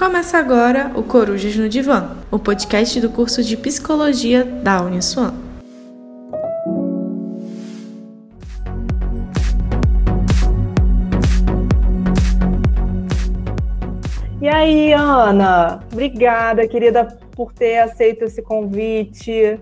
Começa agora o Corujas no Divã, o podcast do curso de Psicologia da Uniswan. E aí, Ana? Obrigada, querida, por ter aceito esse convite.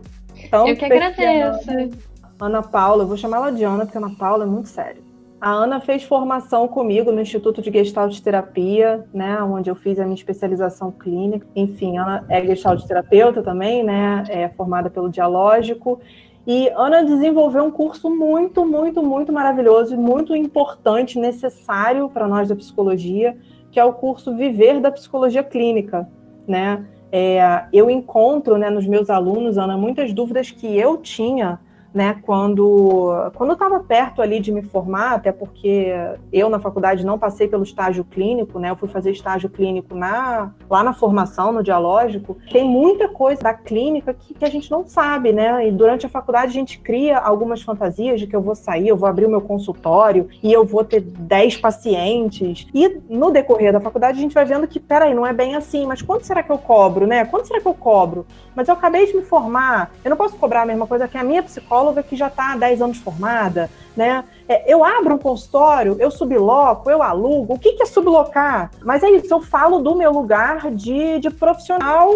Tão Eu que agradeço. Ana Paula, eu vou chamar ela de Ana, porque Ana Paula é muito séria. A Ana fez formação comigo no Instituto de Gestalt Terapia, né, onde eu fiz a minha especialização clínica. Enfim, Ana é Gestalt terapeuta também, né, é formada pelo Dialógico. E Ana desenvolveu um curso muito, muito, muito maravilhoso e muito importante, necessário para nós da psicologia, que é o curso Viver da Psicologia Clínica, né? É, eu encontro, né, nos meus alunos, Ana, muitas dúvidas que eu tinha né, quando quando eu estava perto ali de me formar, até porque eu na faculdade não passei pelo estágio clínico, né, eu fui fazer estágio clínico na lá na formação no dialógico, tem muita coisa da clínica que, que a gente não sabe, né, e durante a faculdade a gente cria algumas fantasias de que eu vou sair, eu vou abrir o meu consultório e eu vou ter 10 pacientes, e no decorrer da faculdade a gente vai vendo que, peraí, não é bem assim, mas quanto será que eu cobro, né, quanto será que eu cobro? Mas eu acabei de me formar, eu não posso cobrar a mesma coisa que a minha psicóloga psicóloga que já está há 10 anos formada, né? É, eu abro um consultório, eu subloco, eu alugo. O que, que é sublocar? Mas é isso, eu falo do meu lugar de, de profissional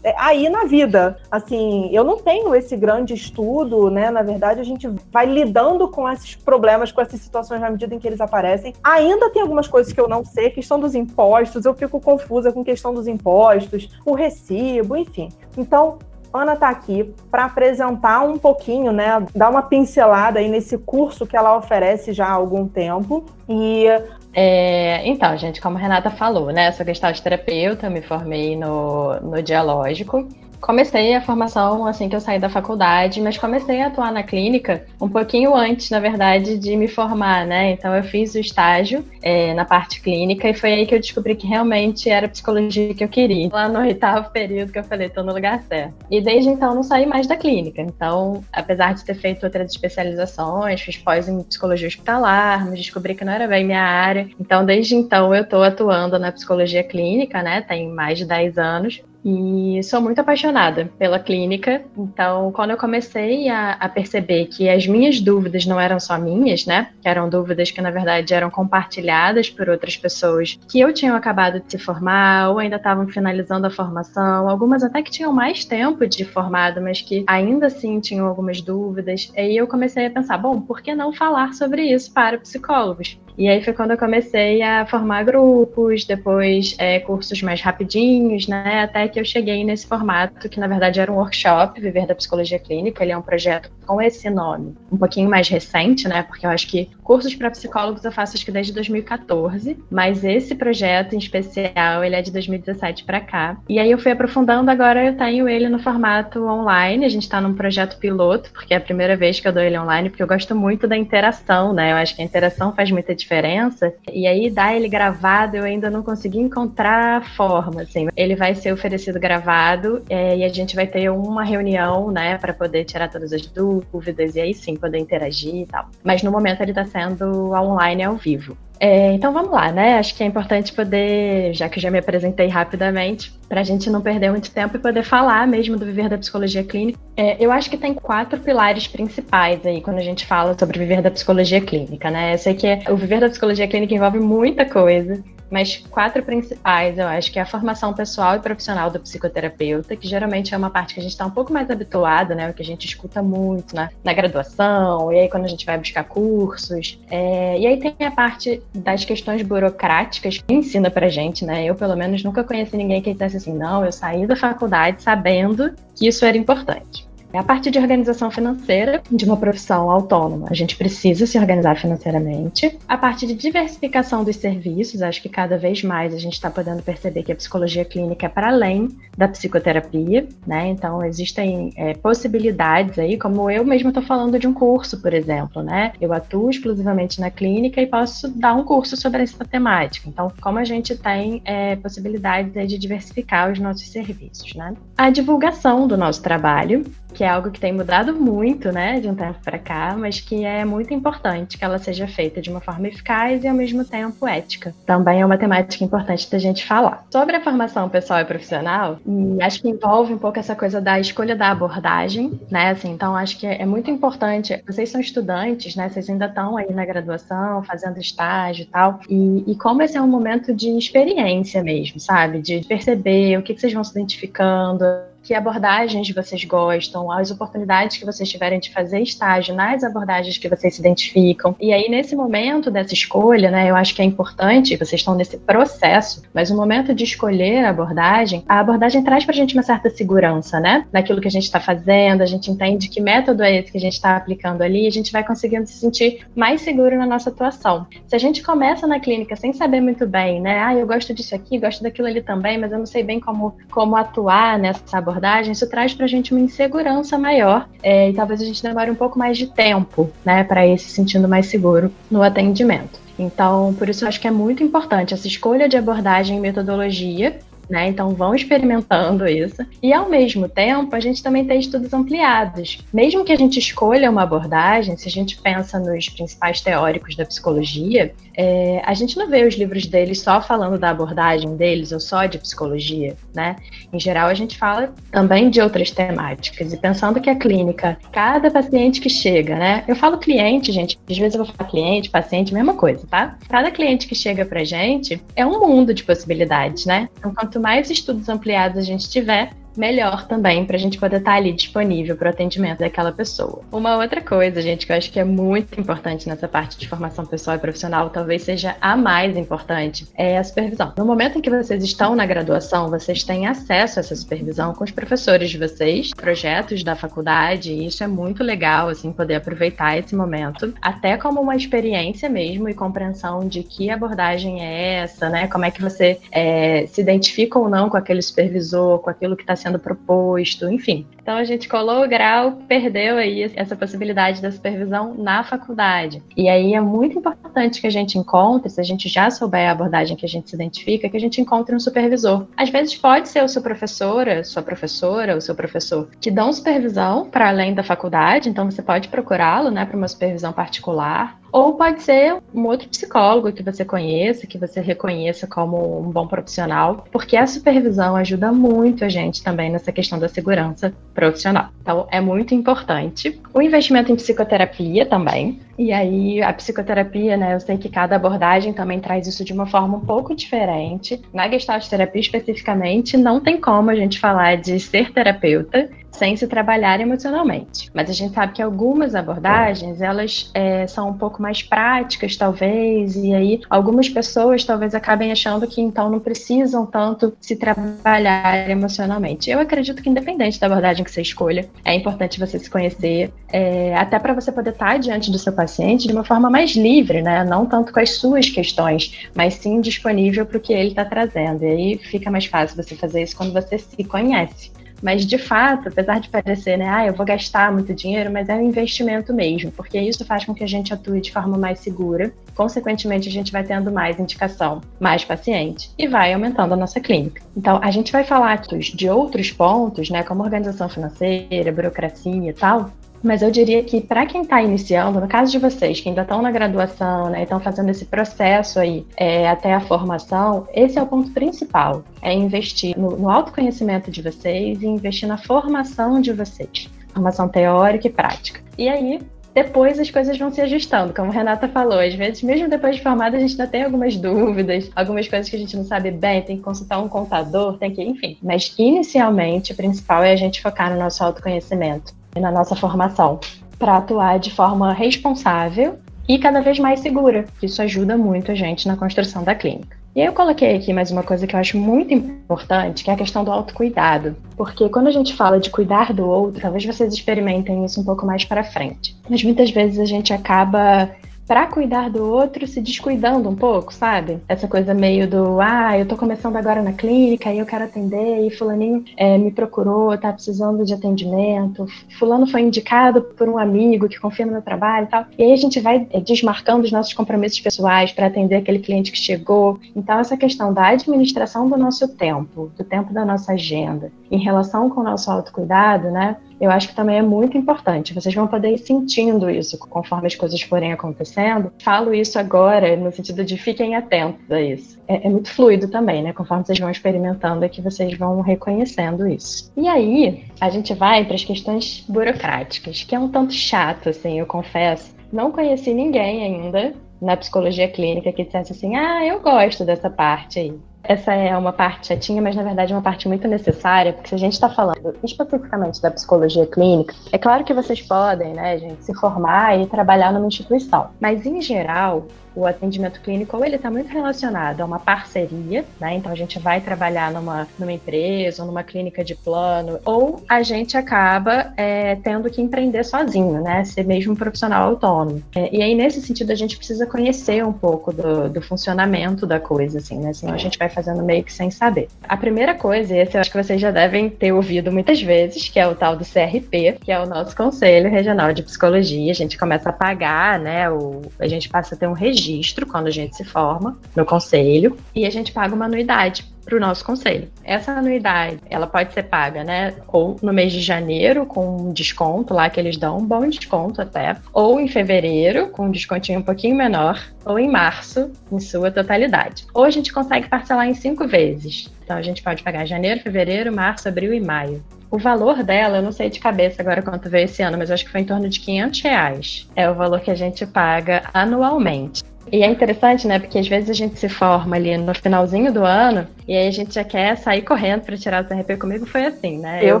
é, aí na vida. Assim, eu não tenho esse grande estudo, né? Na verdade, a gente vai lidando com esses problemas, com essas situações na medida em que eles aparecem. Ainda tem algumas coisas que eu não sei, questão dos impostos, eu fico confusa com questão dos impostos, o recibo, enfim. Então, Ana está aqui para apresentar um pouquinho, né, dar uma pincelada aí nesse curso que ela oferece já há algum tempo. E é, então, gente, como a Renata falou, né, sou gestalt terapeuta, me formei no, no Dialógico comecei a formação assim que eu saí da faculdade, mas comecei a atuar na clínica um pouquinho antes, na verdade, de me formar, né? Então eu fiz o estágio é, na parte clínica e foi aí que eu descobri que realmente era psicologia que eu queria. Lá no oitavo período que eu falei, tô no lugar certo. E desde então não saí mais da clínica. Então, apesar de ter feito outras especializações, fiz pós em psicologia hospitalar, mas descobri que não era bem minha área. Então, desde então eu tô atuando na psicologia clínica, né? Tem mais de 10 anos. E sou muito apaixonada pela clínica. Então, quando eu comecei a, a, perceber que as minhas dúvidas não eram só minhas, né? Que eram dúvidas que, na verdade, eram compartilhadas por outras pessoas que eu tinha acabado de se formar ou ainda estavam finalizando a formação, algumas até que tinham mais tempo de formado, mas que ainda assim tinham algumas dúvidas. E aí eu comecei a pensar, bom, por que não falar sobre isso para psicólogos? E aí foi quando eu comecei a formar grupos, depois é, cursos mais rapidinhos, né? Até que eu cheguei nesse formato, que na verdade era um workshop, Viver da Psicologia Clínica. Ele é um projeto com esse nome, um pouquinho mais recente, né? Porque eu acho que cursos para psicólogos eu faço acho que desde 2014, mas esse projeto em especial, ele é de 2017 para cá. E aí eu fui aprofundando, agora eu tenho ele no formato online. A gente está num projeto piloto, porque é a primeira vez que eu dou ele online, porque eu gosto muito da interação, né? Eu acho que a interação faz muita diferença diferença. E aí, dar ele gravado, eu ainda não consegui encontrar forma, assim. Ele vai ser oferecido gravado é, e a gente vai ter uma reunião, né, para poder tirar todas as dúvidas e aí sim poder interagir e tal. Mas no momento ele está sendo online ao vivo. É, então vamos lá, né? Acho que é importante poder, já que eu já me apresentei rapidamente, para a gente não perder muito tempo e poder falar mesmo do viver da psicologia clínica. É, eu acho que tem quatro pilares principais aí quando a gente fala sobre viver da psicologia clínica, né? Eu sei que o viver da psicologia clínica envolve muita coisa, mas quatro principais, eu acho que é a formação pessoal e profissional do psicoterapeuta, que geralmente é uma parte que a gente está um pouco mais habituado, né? O que a gente escuta muito na, na graduação, e aí quando a gente vai buscar cursos. É, e aí tem a parte das questões burocráticas que ensina pra gente, né? Eu, pelo menos, nunca conheci ninguém que dissesse assim, não, eu saí da faculdade sabendo que isso era importante. É a parte de organização financeira de uma profissão autônoma. A gente precisa se organizar financeiramente. A parte de diversificação dos serviços, acho que cada vez mais a gente está podendo perceber que a psicologia clínica é para além da psicoterapia, né? Então existem é, possibilidades aí, como eu mesma estou falando de um curso, por exemplo, né? Eu atuo exclusivamente na clínica e posso dar um curso sobre essa temática. Então, como a gente tem é, possibilidades de diversificar os nossos serviços, né? A divulgação do nosso trabalho que é algo que tem mudado muito, né, de um tempo para cá, mas que é muito importante que ela seja feita de uma forma eficaz e ao mesmo tempo ética. Também é uma temática importante da gente falar. Sobre a formação pessoal e profissional, e acho que envolve um pouco essa coisa da escolha da abordagem, né? Assim, então acho que é muito importante. Vocês são estudantes, né? Vocês ainda estão aí na graduação, fazendo estágio e tal. E, e como esse é um momento de experiência mesmo, sabe? De perceber o que, que vocês vão se identificando, que abordagens vocês gostam, as oportunidades que vocês tiverem de fazer estágio nas abordagens que vocês se identificam. E aí, nesse momento dessa escolha, né, eu acho que é importante, vocês estão nesse processo, mas o momento de escolher a abordagem, a abordagem traz para a gente uma certa segurança, né, naquilo que a gente está fazendo, a gente entende que método é esse que a gente está aplicando ali, a gente vai conseguindo se sentir mais seguro na nossa atuação. Se a gente começa na clínica sem saber muito bem, né, ah, eu gosto disso aqui, gosto daquilo ali também, mas eu não sei bem como, como atuar nessa abordagem, abordagem, isso traz para a gente uma insegurança maior é, e talvez a gente demore um pouco mais de tempo, né, para ir se sentindo mais seguro no atendimento. Então, por isso eu acho que é muito importante essa escolha de abordagem e metodologia né? Então vão experimentando isso. E ao mesmo tempo, a gente também tem estudos ampliados. Mesmo que a gente escolha uma abordagem, se a gente pensa nos principais teóricos da psicologia, é, a gente não vê os livros deles só falando da abordagem deles ou só de psicologia, né? Em geral, a gente fala também de outras temáticas. E pensando que a clínica, cada paciente que chega, né? Eu falo cliente, gente, às vezes eu vou falar cliente, paciente, mesma coisa, tá? Cada cliente que chega pra gente é um mundo de possibilidades, né? Então, quanto mais estudos ampliados a gente tiver, melhor também para a gente poder estar tá ali disponível para o atendimento daquela pessoa. Uma outra coisa, gente, que eu acho que é muito importante nessa parte de formação pessoal e profissional, talvez seja a mais importante, é a supervisão. No momento em que vocês estão na graduação, vocês têm acesso a essa supervisão com os professores de vocês, projetos da faculdade, e isso é muito legal, assim, poder aproveitar esse momento, até como uma experiência mesmo e compreensão de que abordagem é essa, né? Como é que você é, se identifica ou não com aquele supervisor, com aquilo que está sendo proposto, enfim. Então a gente colou o grau, perdeu aí essa possibilidade da supervisão na faculdade. E aí é muito importante que a gente encontre, se a gente já souber a abordagem que a gente se identifica, que a gente encontre um supervisor. Às vezes pode ser o seu professora, sua professora, o seu professor, que dão supervisão para além da faculdade, então você pode procurá-lo, né, para uma supervisão particular. Ou pode ser um outro psicólogo que você conheça, que você reconheça como um bom profissional, porque a supervisão ajuda muito a gente também nessa questão da segurança profissional. Então, é muito importante. O investimento em psicoterapia também. E aí, a psicoterapia, né? Eu sei que cada abordagem também traz isso de uma forma um pouco diferente. Na Gestalt terapia especificamente, não tem como a gente falar de ser terapeuta sem se trabalhar emocionalmente. Mas a gente sabe que algumas abordagens, elas é, são um pouco mais práticas, talvez, e aí algumas pessoas talvez acabem achando que então não precisam tanto se trabalhar emocionalmente. Eu acredito que independente da abordagem que você escolha, é importante você se conhecer, é, até para você poder estar diante do seu paciente de uma forma mais livre, né? Não tanto com as suas questões, mas sim disponível para o que ele está trazendo. E aí fica mais fácil você fazer isso quando você se conhece. Mas, de fato, apesar de parecer, né, ah, eu vou gastar muito dinheiro, mas é um investimento mesmo, porque isso faz com que a gente atue de forma mais segura. Consequentemente, a gente vai tendo mais indicação, mais paciente e vai aumentando a nossa clínica. Então, a gente vai falar de outros pontos, né, como organização financeira, burocracia e tal, mas eu diria que para quem está iniciando, no caso de vocês que ainda estão na graduação, né, estão fazendo esse processo aí é, até a formação, esse é o ponto principal, é investir no, no autoconhecimento de vocês e investir na formação de vocês, formação teórica e prática. E aí depois as coisas vão se ajustando, como a Renata falou. Às vezes, mesmo depois de formada, a gente ainda tem algumas dúvidas, algumas coisas que a gente não sabe bem, tem que consultar um contador, tem que, enfim. Mas inicialmente, o principal é a gente focar no nosso autoconhecimento na nossa formação para atuar de forma responsável e cada vez mais segura. Isso ajuda muito a gente na construção da clínica. E aí eu coloquei aqui mais uma coisa que eu acho muito importante, que é a questão do autocuidado. Porque quando a gente fala de cuidar do outro, talvez vocês experimentem isso um pouco mais para frente. Mas muitas vezes a gente acaba para cuidar do outro se descuidando um pouco, sabe? Essa coisa meio do, ah, eu tô começando agora na clínica e eu quero atender e fulaninho é, me procurou, tá precisando de atendimento, fulano foi indicado por um amigo que confia no meu trabalho e tal. E aí a gente vai é, desmarcando os nossos compromissos pessoais para atender aquele cliente que chegou. Então essa questão da administração do nosso tempo, do tempo da nossa agenda, em relação com o nosso autocuidado, né? Eu acho que também é muito importante. Vocês vão poder ir sentindo isso conforme as coisas forem acontecendo. Falo isso agora no sentido de fiquem atentos a isso. É, é muito fluido também, né? Conforme vocês vão experimentando, é que vocês vão reconhecendo isso. E aí, a gente vai para as questões burocráticas, que é um tanto chato, assim, eu confesso. Não conheci ninguém ainda na psicologia clínica que dissesse assim: ah, eu gosto dessa parte aí. Essa é uma parte chatinha, mas na verdade é uma parte muito necessária, porque se a gente está falando especificamente da psicologia clínica, é claro que vocês podem, né, gente, se formar e trabalhar numa instituição. Mas em geral, o atendimento clínico ele está muito relacionado a uma parceria, né? Então a gente vai trabalhar numa, numa empresa ou numa clínica de plano, ou a gente acaba é, tendo que empreender sozinho, né? Ser mesmo um profissional autônomo. É, e aí, nesse sentido, a gente precisa conhecer um pouco do, do funcionamento da coisa, assim, né? Senão a gente vai fazendo meio que sem saber. A primeira coisa, e esse eu acho que vocês já devem ter ouvido muitas vezes, que é o tal do CRP, que é o nosso Conselho Regional de Psicologia. A gente começa a pagar, né? O, a gente passa a ter um registro registro quando a gente se forma no conselho e a gente paga uma anuidade para o nosso conselho. Essa anuidade, ela pode ser paga, né, ou no mês de janeiro com um desconto lá que eles dão, um bom desconto até, ou em fevereiro com um descontinho um pouquinho menor, ou em março em sua totalidade. Ou a gente consegue parcelar em cinco vezes. Então a gente pode pagar janeiro, fevereiro, março, abril e maio. O valor dela, eu não sei de cabeça agora quanto veio esse ano, mas acho que foi em torno de 500 reais. É o valor que a gente paga anualmente. E é interessante, né? Porque às vezes a gente se forma ali no finalzinho do ano e aí a gente já quer sair correndo para tirar o CRP. Comigo foi assim, né? Eu,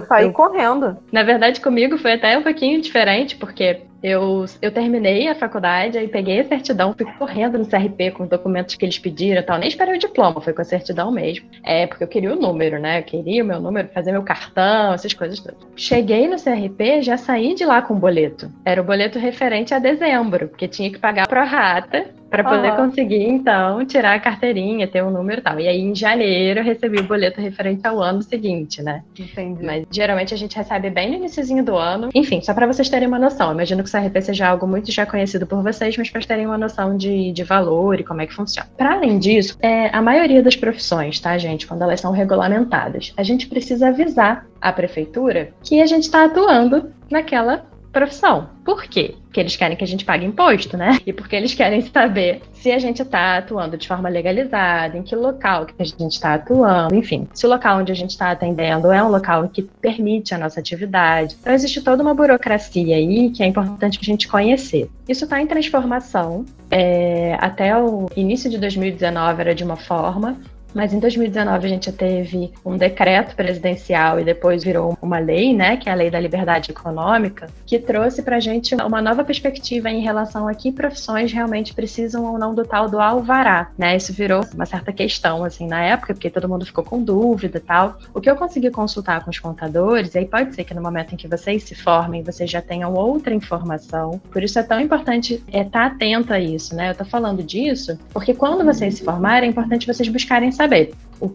eu saí eu... correndo. Na verdade, comigo foi até um pouquinho diferente, porque eu, eu terminei a faculdade, aí peguei a certidão, fui correndo no CRP com os documentos que eles pediram e tal. Nem esperei o diploma, foi com a certidão mesmo. É, porque eu queria o número, né? Eu queria o meu número, fazer meu cartão, essas coisas todas. Cheguei no CRP, já saí de lá com o boleto. Era o boleto referente a dezembro, porque tinha que pagar pro rata para poder conseguir, então, tirar a carteirinha, ter um número e tal. E aí, em janeiro, eu recebi o boleto referente ao ano seguinte, né? Entendi. Mas geralmente a gente recebe bem no iníciozinho do ano. Enfim, só para vocês terem uma noção. Imagino que o CRP seja algo muito já conhecido por vocês, mas para terem uma noção de, de valor e como é que funciona. Para além disso, é, a maioria das profissões, tá, gente, quando elas são regulamentadas, a gente precisa avisar a prefeitura que a gente está atuando naquela profissão. Por quê? Porque eles querem que a gente pague imposto, né? E porque eles querem saber se a gente está atuando de forma legalizada, em que local que a gente está atuando, enfim, se o local onde a gente está atendendo é um local que permite a nossa atividade. Então existe toda uma burocracia aí que é importante a gente conhecer. Isso está em transformação. É, até o início de 2019 era de uma forma, mas em 2019 a gente teve um decreto presidencial e depois virou uma lei, né, que é a Lei da Liberdade Econômica, que trouxe para a gente uma nova perspectiva em relação a que profissões realmente precisam ou não do tal do alvará, né? Isso virou uma certa questão assim na época, porque todo mundo ficou com dúvida e tal. O que eu consegui consultar com os contadores, e aí pode ser que no momento em que vocês se formem, vocês já tenham outra informação. Por isso é tão importante estar é, tá atento a isso, né? Eu tô falando disso porque quando vocês se formarem, é importante vocês buscarem saber saber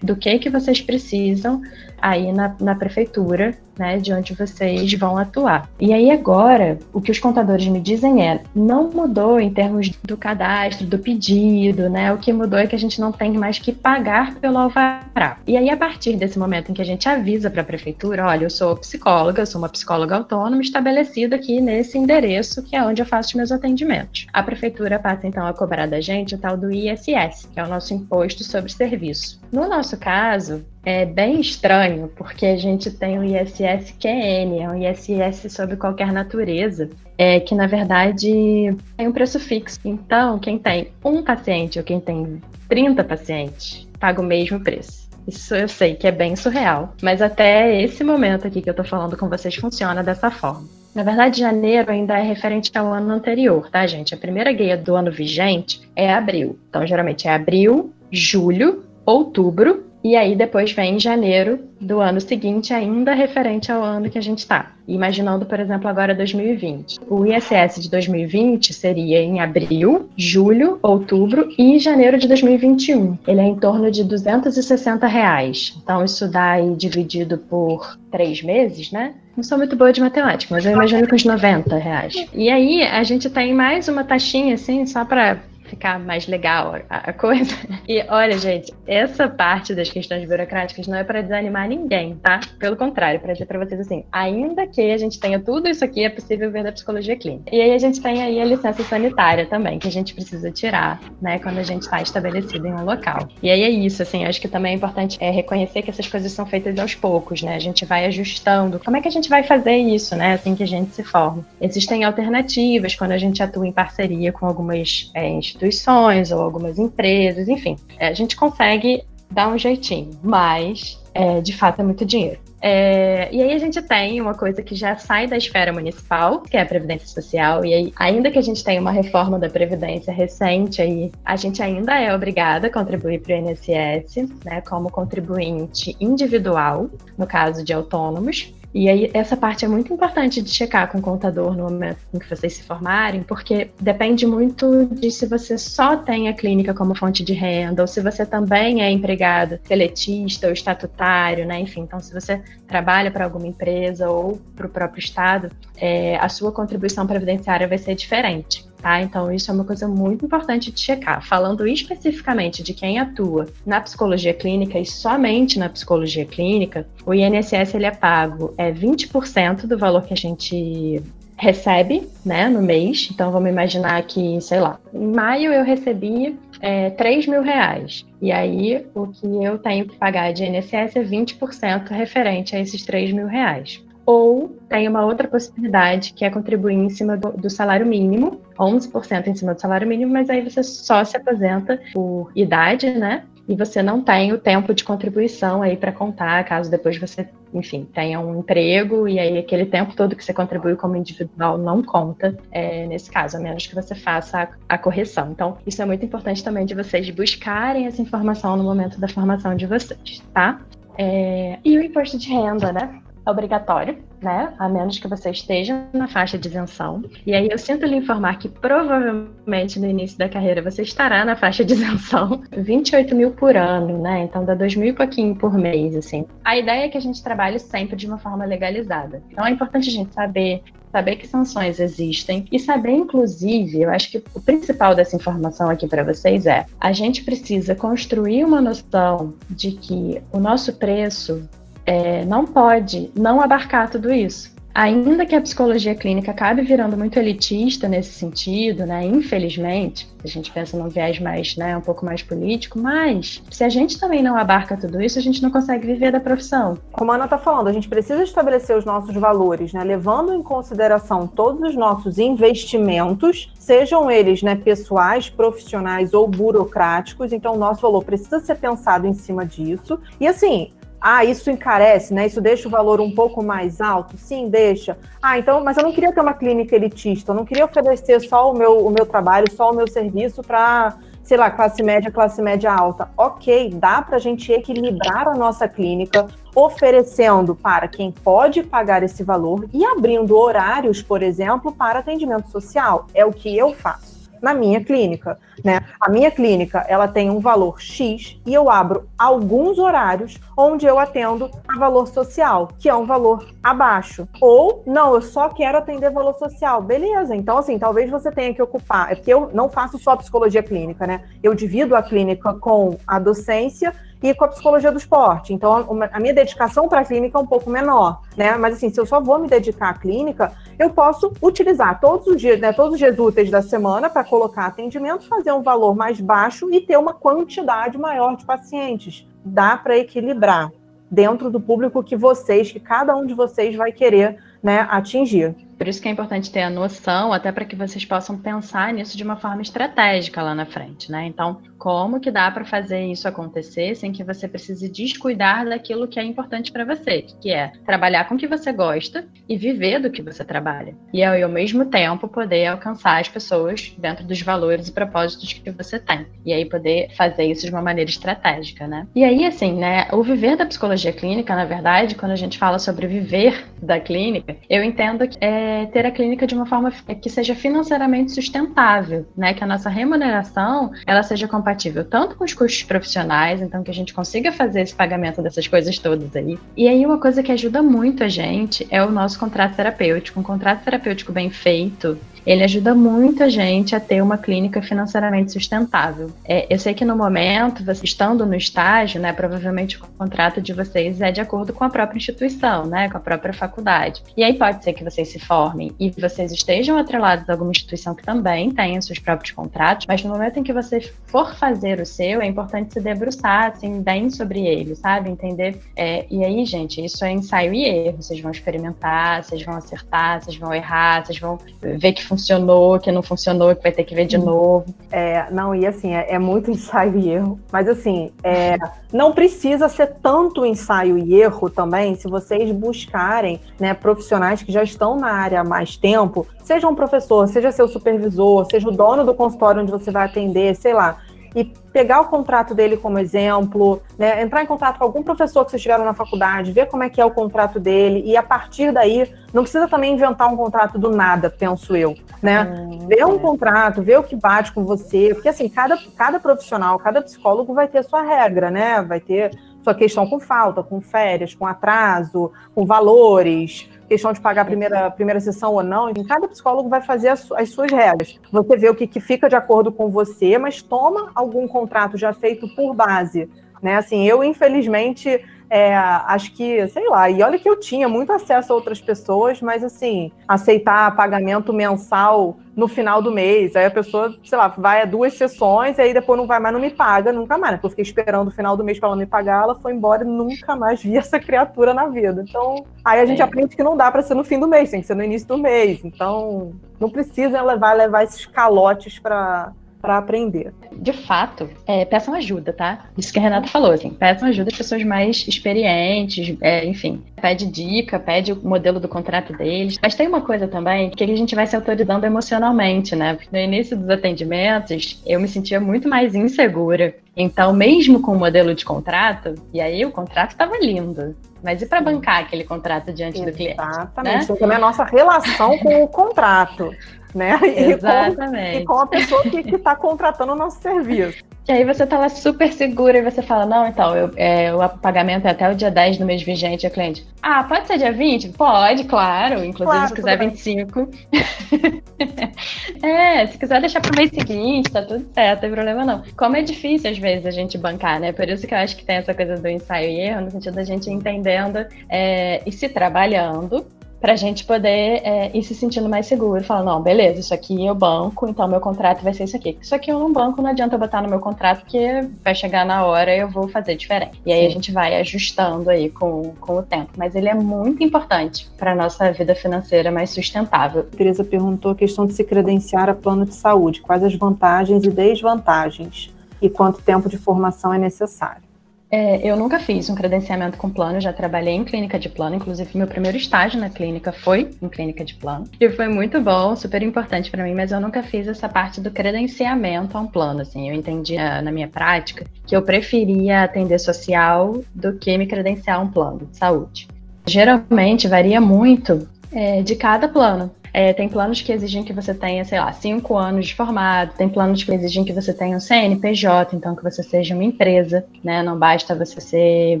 do que que vocês precisam aí na, na prefeitura, né, de onde vocês vão atuar. E aí agora, o que os contadores me dizem é, não mudou em termos do cadastro, do pedido, né, o que mudou é que a gente não tem mais que pagar pelo alvará. E aí a partir desse momento em que a gente avisa para a prefeitura, olha, eu sou psicóloga, eu sou uma psicóloga autônoma estabelecida aqui nesse endereço que é onde eu faço os meus atendimentos. A prefeitura passa então a cobrar da gente o tal do ISS, que é o nosso imposto sobre serviço. No nosso caso, é bem estranho, porque a gente tem o ISS QN, é um ISS sobre qualquer natureza, é, que na verdade tem um preço fixo. Então, quem tem um paciente ou quem tem 30 pacientes paga o mesmo preço. Isso eu sei que é bem surreal, mas até esse momento aqui que eu tô falando com vocês funciona dessa forma. Na verdade, janeiro ainda é referente ao ano anterior, tá, gente? A primeira guia do ano vigente é abril. Então, geralmente é abril, julho, outubro e aí depois vem janeiro do ano seguinte, ainda referente ao ano que a gente está. Imaginando, por exemplo, agora 2020. O ISS de 2020 seria em abril, julho, outubro e janeiro de 2021. Ele é em torno de 260 reais. Então isso dá aí dividido por três meses, né? Não sou muito boa de matemática, mas eu imagino que uns 90 reais. E aí a gente tem mais uma taxinha, assim, só para ficar mais legal a, a coisa. E olha, gente, essa parte das questões burocráticas não é para desanimar ninguém, tá? Pelo contrário, para dizer para vocês assim, ainda que a gente tenha tudo isso aqui, é possível ver da psicologia clínica. E aí a gente tem aí a licença sanitária também, que a gente precisa tirar, né, quando a gente está estabelecido em um local. E aí é isso, assim, acho que também é importante é, reconhecer que essas coisas são feitas aos poucos, né? A gente vai ajustando. Como é que a gente vai fazer isso, né, assim que a gente se forma? Existem alternativas quando a gente atua em parceria com algumas é, instituições ou algumas empresas, enfim. É, a gente consegue dar um jeitinho, mas é, de fato é muito dinheiro. É, e aí a gente tem uma coisa que já sai da esfera municipal, que é a Previdência Social, e aí, ainda que a gente tenha uma reforma da Previdência recente aí, a gente ainda é obrigada a contribuir para o INSS, né, como contribuinte individual, no caso de autônomos, e aí, essa parte é muito importante de checar com o contador no momento em que vocês se formarem, porque depende muito de se você só tem a clínica como fonte de renda, ou se você também é empregado seletista ou estatutário, né? Enfim, então, se você trabalha para alguma empresa ou para o próprio Estado, é, a sua contribuição previdenciária vai ser diferente. Tá? Então, isso é uma coisa muito importante de checar. Falando especificamente de quem atua na psicologia clínica e somente na psicologia clínica, o INSS ele é pago é 20% do valor que a gente recebe, né, no mês. Então, vamos imaginar que, sei lá, em maio eu recebi é, 3 mil reais. E aí, o que eu tenho que pagar de INSS é 20% referente a esses 3 mil reais. Ou tem uma outra possibilidade, que é contribuir em cima do, do, salário mínimo, 11% em cima do salário mínimo, mas aí você só se aposenta por idade, né? E você não tem o tempo de contribuição aí para contar, caso depois você, enfim, tenha um emprego e aí aquele tempo todo que você contribuiu como individual não conta é, nesse caso, a menos que você faça a, a correção. Então, isso é muito importante também de vocês buscarem essa informação no momento da formação de vocês, tá? É, e o imposto de renda, né? Obrigatório, né? A menos que você esteja na faixa de isenção. E aí eu sinto lhe informar que provavelmente no início da carreira você estará na faixa de isenção 28 mil por ano, né? Então dá 2 mil e pouquinho por mês, assim. A ideia é que a gente trabalhe sempre de uma forma legalizada. Então é importante a gente saber saber que sanções existem e saber, inclusive, eu acho que o principal dessa informação aqui para vocês é: a gente precisa construir uma noção de que o nosso preço é, não pode não abarcar tudo isso. Ainda que a psicologia clínica acabe virando muito elitista nesse sentido, né? Infelizmente, a gente pensa num viés mais, né, um pouco mais político, mas se a gente também não abarca tudo isso, a gente não consegue viver da profissão. Como a Ana está falando, a gente precisa estabelecer os nossos valores, né? Levando em consideração todos os nossos investimentos, sejam eles né, pessoais, profissionais ou burocráticos. Então, o nosso valor precisa ser pensado em cima disso. E assim, ah, isso encarece, né? Isso deixa o valor um pouco mais alto? Sim, deixa. Ah, então, mas eu não queria ter uma clínica elitista, eu não queria oferecer só o meu, o meu trabalho, só o meu serviço para, sei lá, classe média, classe média alta. Ok, dá para a gente equilibrar a nossa clínica, oferecendo para quem pode pagar esse valor e abrindo horários, por exemplo, para atendimento social. É o que eu faço na minha clínica, né? A minha clínica, ela tem um valor X e eu abro alguns horários onde eu atendo a valor social, que é um valor abaixo. Ou, não, eu só quero atender valor social. Beleza, então assim, talvez você tenha que ocupar, é porque eu não faço só psicologia clínica, né? Eu divido a clínica com a docência e com a psicologia do esporte. Então, a minha dedicação para a clínica é um pouco menor, né? Mas assim, se eu só vou me dedicar à clínica, eu posso utilizar todos os dias, né, todos os dias úteis da semana para colocar atendimento, fazer um valor mais baixo e ter uma quantidade maior de pacientes. Dá para equilibrar dentro do público que vocês, que cada um de vocês vai querer, né, atingir. Por isso que é importante ter a noção, até para que vocês possam pensar nisso de uma forma estratégica lá na frente, né? Então, como que dá para fazer isso acontecer sem que você precise descuidar daquilo que é importante para você, que é trabalhar com o que você gosta e viver do que você trabalha. E ao mesmo tempo poder alcançar as pessoas dentro dos valores e propósitos que você tem. E aí poder fazer isso de uma maneira estratégica, né? E aí, assim, né, o viver da psicologia clínica, na verdade, quando a gente fala sobre viver da clínica, eu entendo que é ter a clínica de uma forma que seja financeiramente sustentável, né? Que a nossa remuneração ela seja compatível tanto com os custos profissionais, então que a gente consiga fazer esse pagamento dessas coisas todas aí. E aí uma coisa que ajuda muito a gente é o nosso contrato terapêutico. Um contrato terapêutico bem feito, ele ajuda muito a gente a ter uma clínica financeiramente sustentável. É, eu sei que no momento, estando no estágio, né, provavelmente o contrato de vocês é de acordo com a própria instituição, né, com a própria faculdade. E aí pode ser que vocês se formem e vocês estejam atrelados a alguma instituição que também tenha seus próprios contratos, mas no momento em que você for fazer o seu, é importante se debruçar, assim, bem sobre ele, sabe? Entender. É, e aí, gente, isso é ensaio e erro. Vocês vão experimentar, vocês vão acertar, vocês vão errar, vocês vão ver que funcionou, que não funcionou, que vai ter que ver de novo. É, não, e assim, é, é muito ensaio e erro. Mas assim, é, não precisa ser tanto ensaio e erro também se vocês buscarem né, profissionais que já estão na área há mais tempo, seja um professor, seja seu supervisor, seja o dono do consultório onde você vai atender, sei lá e pegar o contrato dele como exemplo, né, entrar em contato com algum professor que vocês tiveram na faculdade, ver como é que é o contrato dele e a partir daí não precisa também inventar um contrato do nada, penso eu, né? Hum, ver um é. contrato, ver o que bate com você, porque assim cada, cada profissional, cada psicólogo vai ter sua regra, né? Vai ter sua questão com falta, com férias, com atraso, com valores, questão de pagar a primeira, primeira sessão ou não. Enfim, cada psicólogo vai fazer as, as suas regras. Você vê o que, que fica de acordo com você, mas toma algum contrato já feito por base. Né? Assim, eu, infelizmente, é, acho que, sei lá, e olha que eu tinha muito acesso a outras pessoas, mas assim, aceitar pagamento mensal no final do mês. Aí a pessoa, sei lá, vai a duas sessões e aí depois não vai mais, não me paga nunca mais. Né? Porque eu fiquei esperando o final do mês para ela me pagar, ela foi embora e nunca mais vi essa criatura na vida. Então, aí a gente é. aprende que não dá para ser no fim do mês, tem que ser no início do mês. Então, não precisa levar, levar esses calotes para para aprender. De fato, é, peçam ajuda, tá? Isso que a Renata falou, assim, peçam ajuda de pessoas mais experientes, é, enfim, pede dica, pede o modelo do contrato deles. Mas tem uma coisa também que a gente vai se autorizando emocionalmente, né? Porque no início dos atendimentos, eu me sentia muito mais insegura. Então, mesmo com o modelo de contrato, e aí o contrato estava lindo. Mas e para bancar aquele contrato diante Exatamente. do cliente? Exatamente. Né? Isso também é a nossa relação com o contrato né? Exatamente. E com, a pessoa que está contratando o nosso serviço. E aí você tá lá super segura e você fala, não, então, eu, é, o pagamento é até o dia 10 do mês vigente, a cliente. Ah, pode ser dia 20? Pode, claro. Inclusive, claro, se quiser 25. é, se quiser deixar pro mês seguinte, tá tudo certo, não tem problema não. Como é difícil, às vezes, a gente bancar, né? Por isso que eu acho que tem essa coisa do ensaio e erro, no sentido da gente entendendo é, e se trabalhando para a gente poder é, ir se sentindo mais seguro, falar, não, beleza, isso aqui eu banco, então meu contrato vai ser isso aqui. Isso aqui eu não banco, não adianta botar no meu contrato, porque vai chegar na hora e eu vou fazer diferente. E aí Sim. a gente vai ajustando aí com, com o tempo. Mas ele é muito importante para nossa vida financeira mais sustentável. A Teresa perguntou a questão de se credenciar a plano de saúde, quais as vantagens e desvantagens e quanto tempo de formação é necessário. É, eu nunca fiz um credenciamento com plano, já trabalhei em clínica de plano, inclusive meu primeiro estágio na clínica foi em clínica de plano. E foi muito bom, super importante para mim, mas eu nunca fiz essa parte do credenciamento a um plano, assim. Eu entendi na minha prática que eu preferia atender social do que me credenciar a um plano de saúde. Geralmente varia muito é, de cada plano. É, tem planos que exigem que você tenha, sei lá, cinco anos de formado, tem planos que exigem que você tenha um CNPJ, então que você seja uma empresa, né? Não basta você ser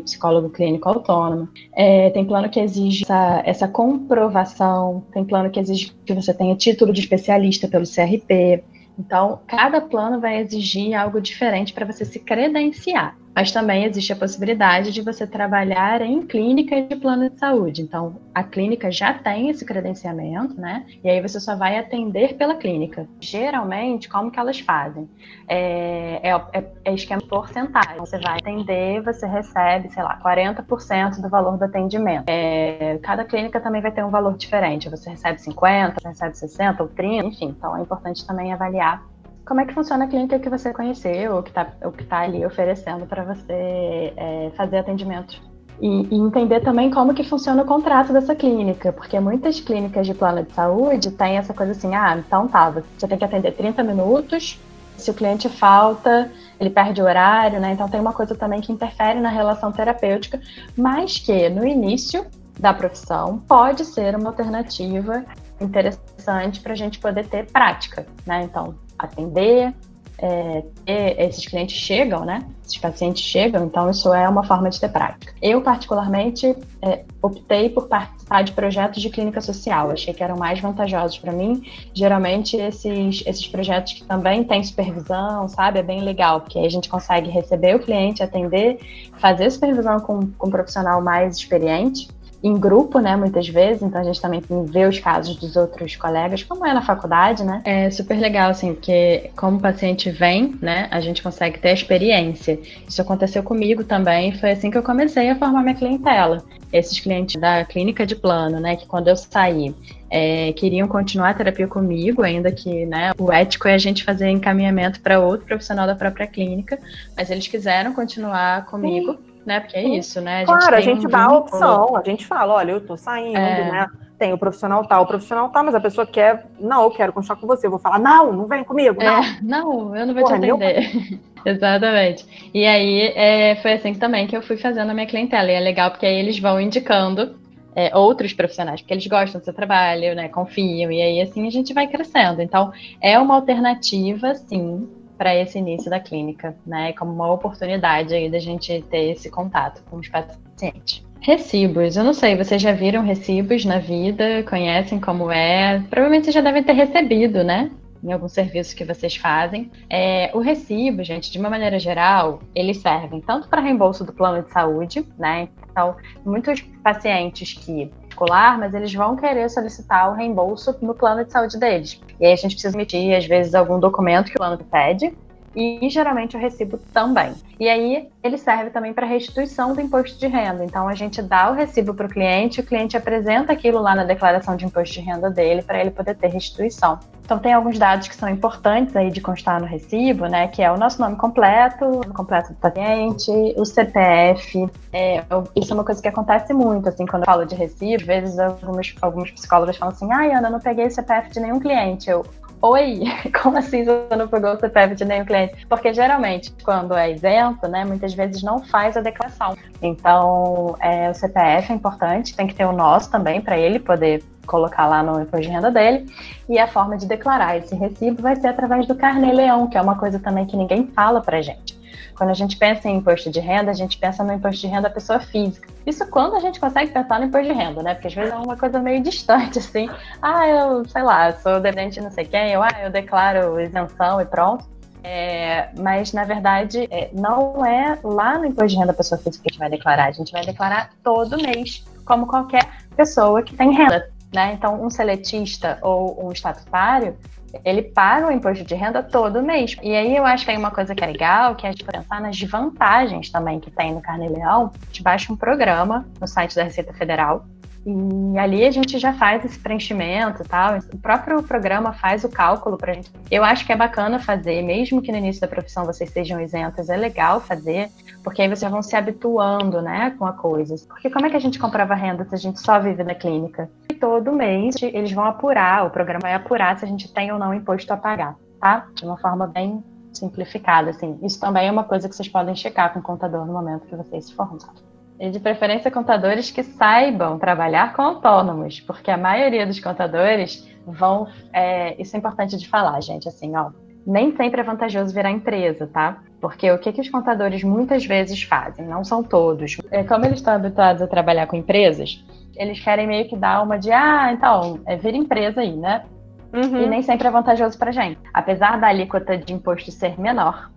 psicólogo clínico autônomo. É, tem plano que exige essa, essa comprovação, tem plano que exige que você tenha título de especialista pelo CRP. Então, cada plano vai exigir algo diferente para você se credenciar mas também existe a possibilidade de você trabalhar em clínica de plano de saúde. Então, a clínica já tem esse credenciamento, né? E aí você só vai atender pela clínica. Geralmente, como que elas fazem? É, é, é, é esquema porcentagem. Você vai atender, você recebe, sei lá, 40% do valor do atendimento. É, cada clínica também vai ter um valor diferente. Você recebe 50%, você recebe 60% ou 30%, enfim. Então, é importante também avaliar como é que funciona a clínica que você conheceu, ou que está tá ali oferecendo para você é, fazer atendimento. E, e, entender também como que funciona o contrato dessa clínica, porque muitas clínicas de plano de saúde têm essa coisa assim, ah, então tá, você tem que atender 30 minutos, se o cliente falta, ele perde o horário, né? Então tem uma coisa também que interfere na relação terapêutica, mas que no início da profissão pode ser uma alternativa interessante para a gente poder ter prática, né? Então, atender, é, esses clientes chegam, né? Esses pacientes chegam, então isso é uma forma de ter prática. Eu, particularmente, é, optei por participar de projetos de clínica social, achei que eram mais vantajosos para mim. Geralmente, esses, esses projetos que também têm supervisão, sabe? É bem legal, porque aí a gente consegue receber o cliente, atender, fazer supervisão com, com um profissional mais experiente em grupo, né, muitas vezes, então a gente também vê os casos dos outros colegas, como é na faculdade, né? É super legal, assim, porque como o paciente vem, né, a gente consegue ter a experiência. Isso aconteceu comigo também, foi assim que eu comecei a formar minha clientela. Esses clientes da clínica de plano, né, que quando eu saí, é, queriam continuar a terapia comigo, ainda que né, o ético é a gente fazer encaminhamento para outro profissional da própria clínica, mas eles quiseram continuar comigo. Sim né? Porque é isso, né? A claro, a gente um dá a opção, a gente fala, olha, eu tô saindo, é. né? Tem o profissional tal, o profissional tal, mas a pessoa quer, não, eu quero continuar com você. Eu vou falar, não, não vem comigo, não. É, não, eu não vou Porra, te atender. Exatamente. E aí é, foi assim também que eu fui fazendo a minha clientela. E é legal porque aí eles vão indicando é, outros profissionais, porque eles gostam do seu trabalho, né? Confiam, e aí assim a gente vai crescendo. Então, é uma alternativa, sim, para esse início da clínica, né? Como uma oportunidade aí da gente ter esse contato com os pacientes. Recibos, eu não sei, vocês já viram recibos na vida? Conhecem como é? Provavelmente vocês já devem ter recebido, né? Em algum serviço que vocês fazem. É, o recibo, gente, de uma maneira geral, eles servem tanto para reembolso do plano de saúde, né? Então, muitos pacientes que particular, mas eles vão querer solicitar o reembolso no plano de saúde deles. E aí a gente precisa emitir, às vezes, algum documento que o plano pede, e geralmente o recibo também. E aí ele serve também para restituição do imposto de renda. Então a gente dá o recibo para o cliente, o cliente apresenta aquilo lá na declaração de imposto de renda dele para ele poder ter restituição. Então tem alguns dados que são importantes aí de constar no recibo, né? Que é o nosso nome completo, o nome completo do paciente, o CPF. É, isso é uma coisa que acontece muito, assim, quando eu falo de recibo. Às vezes algumas, algumas psicólogas falam assim, ai, Ana, eu não peguei o CPF de nenhum cliente. Eu, Oi, como assim você não pagou o CPF de nenhum cliente? Porque geralmente, quando é isento, né, muitas vezes não faz a declaração. Então, é, o CPF é importante, tem que ter o nosso também para ele poder colocar lá no imposto de renda dele. E a forma de declarar esse recibo vai ser através do Carnê Leão, que é uma coisa também que ninguém fala pra gente. Quando a gente pensa em imposto de renda, a gente pensa no imposto de renda da pessoa física. Isso quando a gente consegue pensar no imposto de renda, né? Porque às vezes é uma coisa meio distante, assim. Ah, eu, sei lá, sou dependente de não sei quem, eu, ah, eu declaro isenção e pronto. É, mas, na verdade, é, não é lá no imposto de renda da pessoa física que a gente vai declarar. A gente vai declarar todo mês, como qualquer pessoa que tem renda. Né? Então, um seletista ou um estatutário, ele paga o imposto de renda todo mês. E aí eu acho que tem uma coisa que é legal, que é a gente pensar nas vantagens também que tem no Carne Leão. A gente baixa um programa no site da Receita Federal, e ali a gente já faz esse preenchimento e tal. O próprio programa faz o cálculo para a gente. Eu acho que é bacana fazer, mesmo que no início da profissão vocês sejam isentos, é legal fazer, porque aí vocês vão se habituando, né, com a coisa. Porque como é que a gente comprova renda se a gente só vive na clínica? E todo mês eles vão apurar, o programa vai apurar se a gente tem ou não imposto a pagar, tá? De uma forma bem simplificada, assim. Isso também é uma coisa que vocês podem checar com o contador no momento que vocês se formarem. E de preferência contadores que saibam trabalhar com autônomos, porque a maioria dos contadores vão. É, isso é importante de falar, gente, assim, ó. Nem sempre é vantajoso virar empresa, tá? Porque o que, que os contadores muitas vezes fazem? Não são todos. É, como eles estão habituados a trabalhar com empresas, eles querem meio que dar uma de, ah, então, é, vira empresa aí, né? Uhum. E nem sempre é vantajoso pra gente. Apesar da alíquota de imposto ser menor,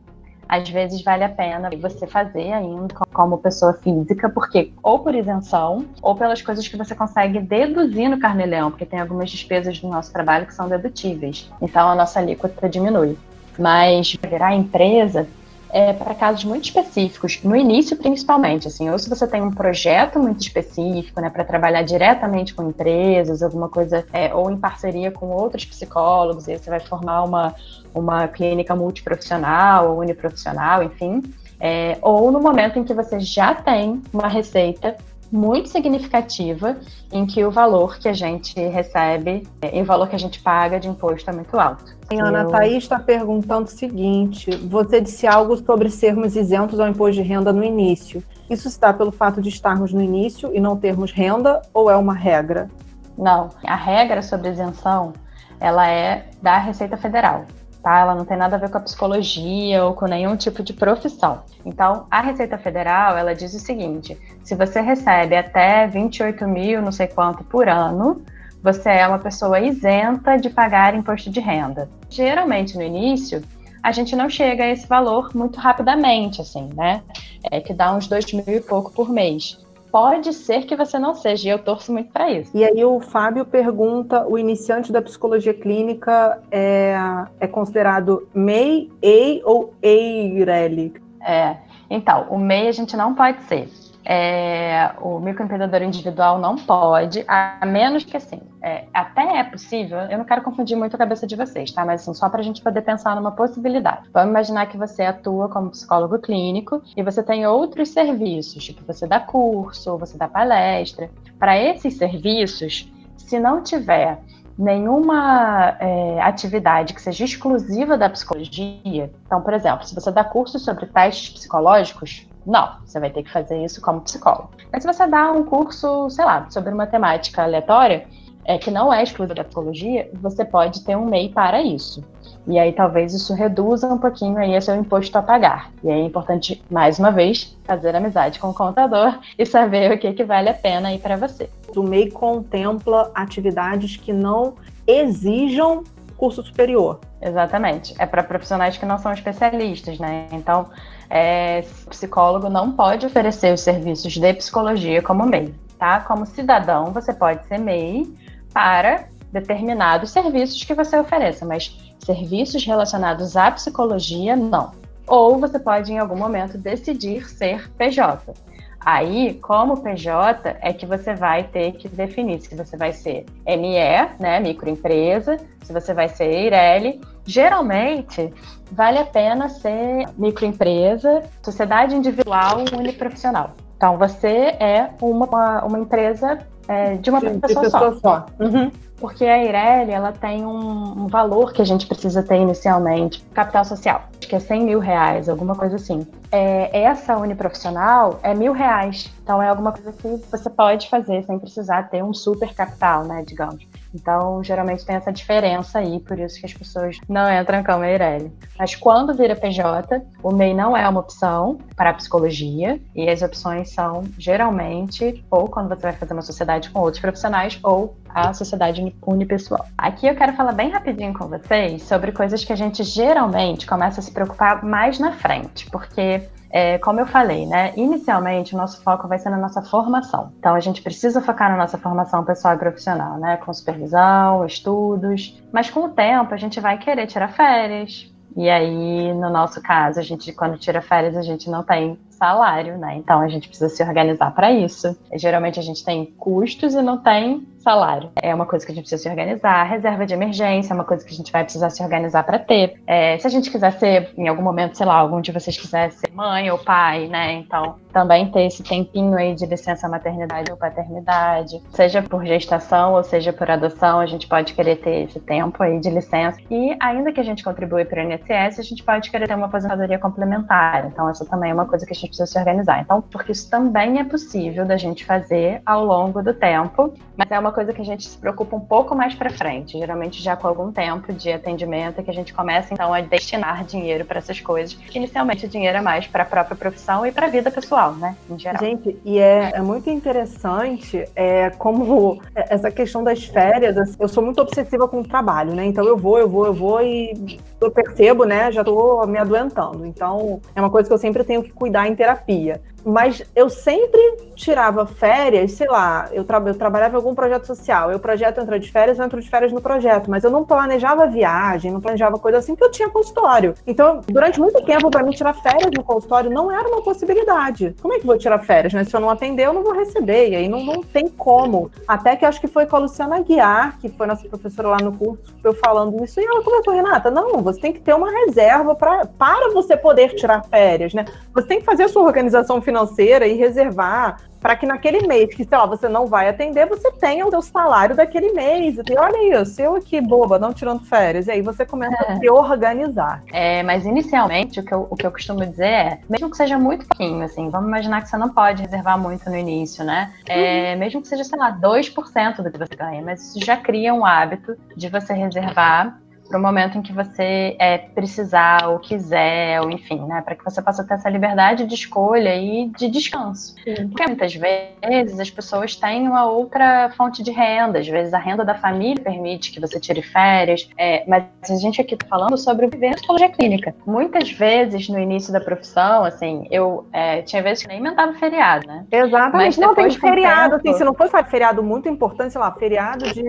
às vezes vale a pena você fazer ainda como pessoa física, porque ou por isenção, ou pelas coisas que você consegue deduzir no carnê-leão, porque tem algumas despesas do nosso trabalho que são dedutíveis. Então a nossa alíquota diminui. Mas virar empresa é para casos muito específicos, no início principalmente, assim, ou se você tem um projeto muito específico, né, para trabalhar diretamente com empresas, alguma coisa, é, ou em parceria com outros psicólogos, e aí você vai formar uma, uma clínica multiprofissional ou uniprofissional, enfim, é, ou no momento em que você já tem uma receita muito significativa em que o valor que a gente recebe é, e o valor que a gente paga de imposto é muito alto. Ana Eu... Thaís está perguntando o seguinte: você disse algo sobre sermos isentos ao imposto de renda no início. Isso está pelo fato de estarmos no início e não termos renda ou é uma regra? Não, a regra sobre isenção ela é da Receita Federal. Tá? Ela não tem nada a ver com a psicologia ou com nenhum tipo de profissão. Então, a Receita Federal, ela diz o seguinte: se você recebe até 28 mil, não sei quanto por ano, você é uma pessoa isenta de pagar imposto de renda. Geralmente, no início, a gente não chega a esse valor muito rapidamente, assim, né? É que dá uns dois mil e pouco por mês. Pode ser que você não seja, e eu torço muito para isso. E aí o Fábio pergunta: o iniciante da psicologia clínica é, é considerado MEI, EI ou EIRELI? É, então, o MEI a gente não pode ser. É, o microempreendedor individual não pode, a menos que assim, é, até é possível, eu não quero confundir muito a cabeça de vocês, tá? Mas assim, só para a gente poder pensar numa possibilidade. Vamos imaginar que você atua como psicólogo clínico e você tem outros serviços, tipo você dá curso, você dá palestra. Para esses serviços, se não tiver nenhuma é, atividade que seja exclusiva da psicologia, então, por exemplo, se você dá curso sobre testes psicológicos, não, você vai ter que fazer isso como psicólogo. Mas se você dá um curso, sei lá, sobre uma temática aleatória, é, que não é exclusiva da psicologia, você pode ter um MEI para isso. E aí talvez isso reduza um pouquinho aí seu imposto a pagar. E aí é importante, mais uma vez, fazer amizade com o contador e saber o que, que vale a pena aí para você. O MEI contempla atividades que não exijam curso superior. Exatamente. É para profissionais que não são especialistas, né? Então, é, psicólogo não pode oferecer os serviços de psicologia como MEI, tá? Como cidadão, você pode ser MEI para determinados serviços que você ofereça, mas serviços relacionados à psicologia, não. Ou você pode, em algum momento, decidir ser PJ. Aí, como PJ, é que você vai ter que definir se você vai ser ME, né, microempresa, se você vai ser EIRELI. Geralmente, vale a pena ser microempresa, sociedade individual uniprofissional. Então, você é uma, uma empresa é, de uma Sim, pessoa, pessoa só. só. Uhum. Porque a Ireli, ela tem um, um, valor que a gente precisa ter inicialmente, capital social, que é 100 mil reais, alguma coisa assim. É, essa uniprofissional é mil reais, então é alguma coisa que você pode fazer sem precisar ter um super capital, né, digamos. Então, geralmente tem essa diferença aí, por isso que as pessoas não entram como Eireli. Mas quando vira PJ, o MEI não é uma opção para a psicologia, e as opções são geralmente ou quando você vai fazer uma sociedade com outros profissionais, ou a sociedade unipessoal. Aqui eu quero falar bem rapidinho com vocês sobre coisas que a gente geralmente começa a se preocupar mais na frente, porque é, como eu falei, né? Inicialmente, o nosso foco vai ser na nossa formação. Então, a gente precisa focar na nossa formação pessoal e profissional, né? Com supervisão, estudos. Mas com o tempo, a gente vai querer tirar férias. E aí, no nosso caso, a gente, quando tira férias, a gente não tem salário, né? Então, a gente precisa se organizar para isso. Geralmente, a gente tem custos e não tem salário. É uma coisa que a gente precisa se organizar. Reserva de emergência é uma coisa que a gente vai precisar se organizar para ter. É, se a gente quiser ser, em algum momento, sei lá, algum de vocês quiser ser mãe ou pai, né? Então, também ter esse tempinho aí de licença maternidade ou paternidade, seja por gestação ou seja por adoção, a gente pode querer ter esse tempo aí de licença. E ainda que a gente contribui para o INSS, a gente pode querer ter uma aposentadoria complementar. Então, essa também é uma coisa que a gente precisa se organizar. Então, porque isso também é possível da gente fazer ao longo do tempo, mas é uma coisa que a gente se preocupa um pouco mais para frente, geralmente já com algum tempo de atendimento que a gente começa então a destinar dinheiro para essas coisas. Inicialmente o dinheiro é mais para a própria profissão e para a vida pessoal, né, em geral. Gente, e é, é muito interessante é, como essa questão das férias, assim, eu sou muito obsessiva com o trabalho, né? Então eu vou, eu vou, eu vou e eu percebo, né, já tô me adoentando. Então é uma coisa que eu sempre tenho que cuidar terapia. Mas eu sempre tirava férias, sei lá, eu, tra eu trabalhava em algum projeto social, eu projeto entra de férias, eu entro de férias no projeto, mas eu não planejava viagem, não planejava coisa assim, porque eu tinha consultório. Então, durante muito tempo, para mim, tirar férias no consultório não era uma possibilidade. Como é que eu vou tirar férias, né? Se eu não atender, eu não vou receber, e aí não, não tem como. Até que acho que foi com a Luciana Guiar, que foi nossa professora lá no curso, eu falando isso, e ela começou, Renata, não, você tem que ter uma reserva pra, para você poder tirar férias, né? Você tem que fazer a sua organização financeira e reservar para que naquele mês que, sei lá, você não vai atender, você tenha o seu salário daquele mês. E olha isso, eu aqui, boba, não tirando férias. E aí você começa é. a se organizar. É, mas inicialmente, o que, eu, o que eu costumo dizer é, mesmo que seja muito pouquinho, assim, vamos imaginar que você não pode reservar muito no início, né? É, uhum. Mesmo que seja, sei lá, 2% do que você ganha, mas isso já cria um hábito de você reservar para o momento em que você é, precisar ou quiser, ou enfim, né? Para que você possa ter essa liberdade de escolha e de descanso. Sim. Porque muitas vezes as pessoas têm uma outra fonte de renda, às vezes a renda da família permite que você tire férias, é, mas a gente aqui está falando sobre o viver na psicologia clínica. Muitas vezes no início da profissão, assim, eu é, tinha vezes que nem emendava feriado, né? Exatamente, não tem feriado, tempo... assim, se não fosse feriado muito importante, sei lá, feriado de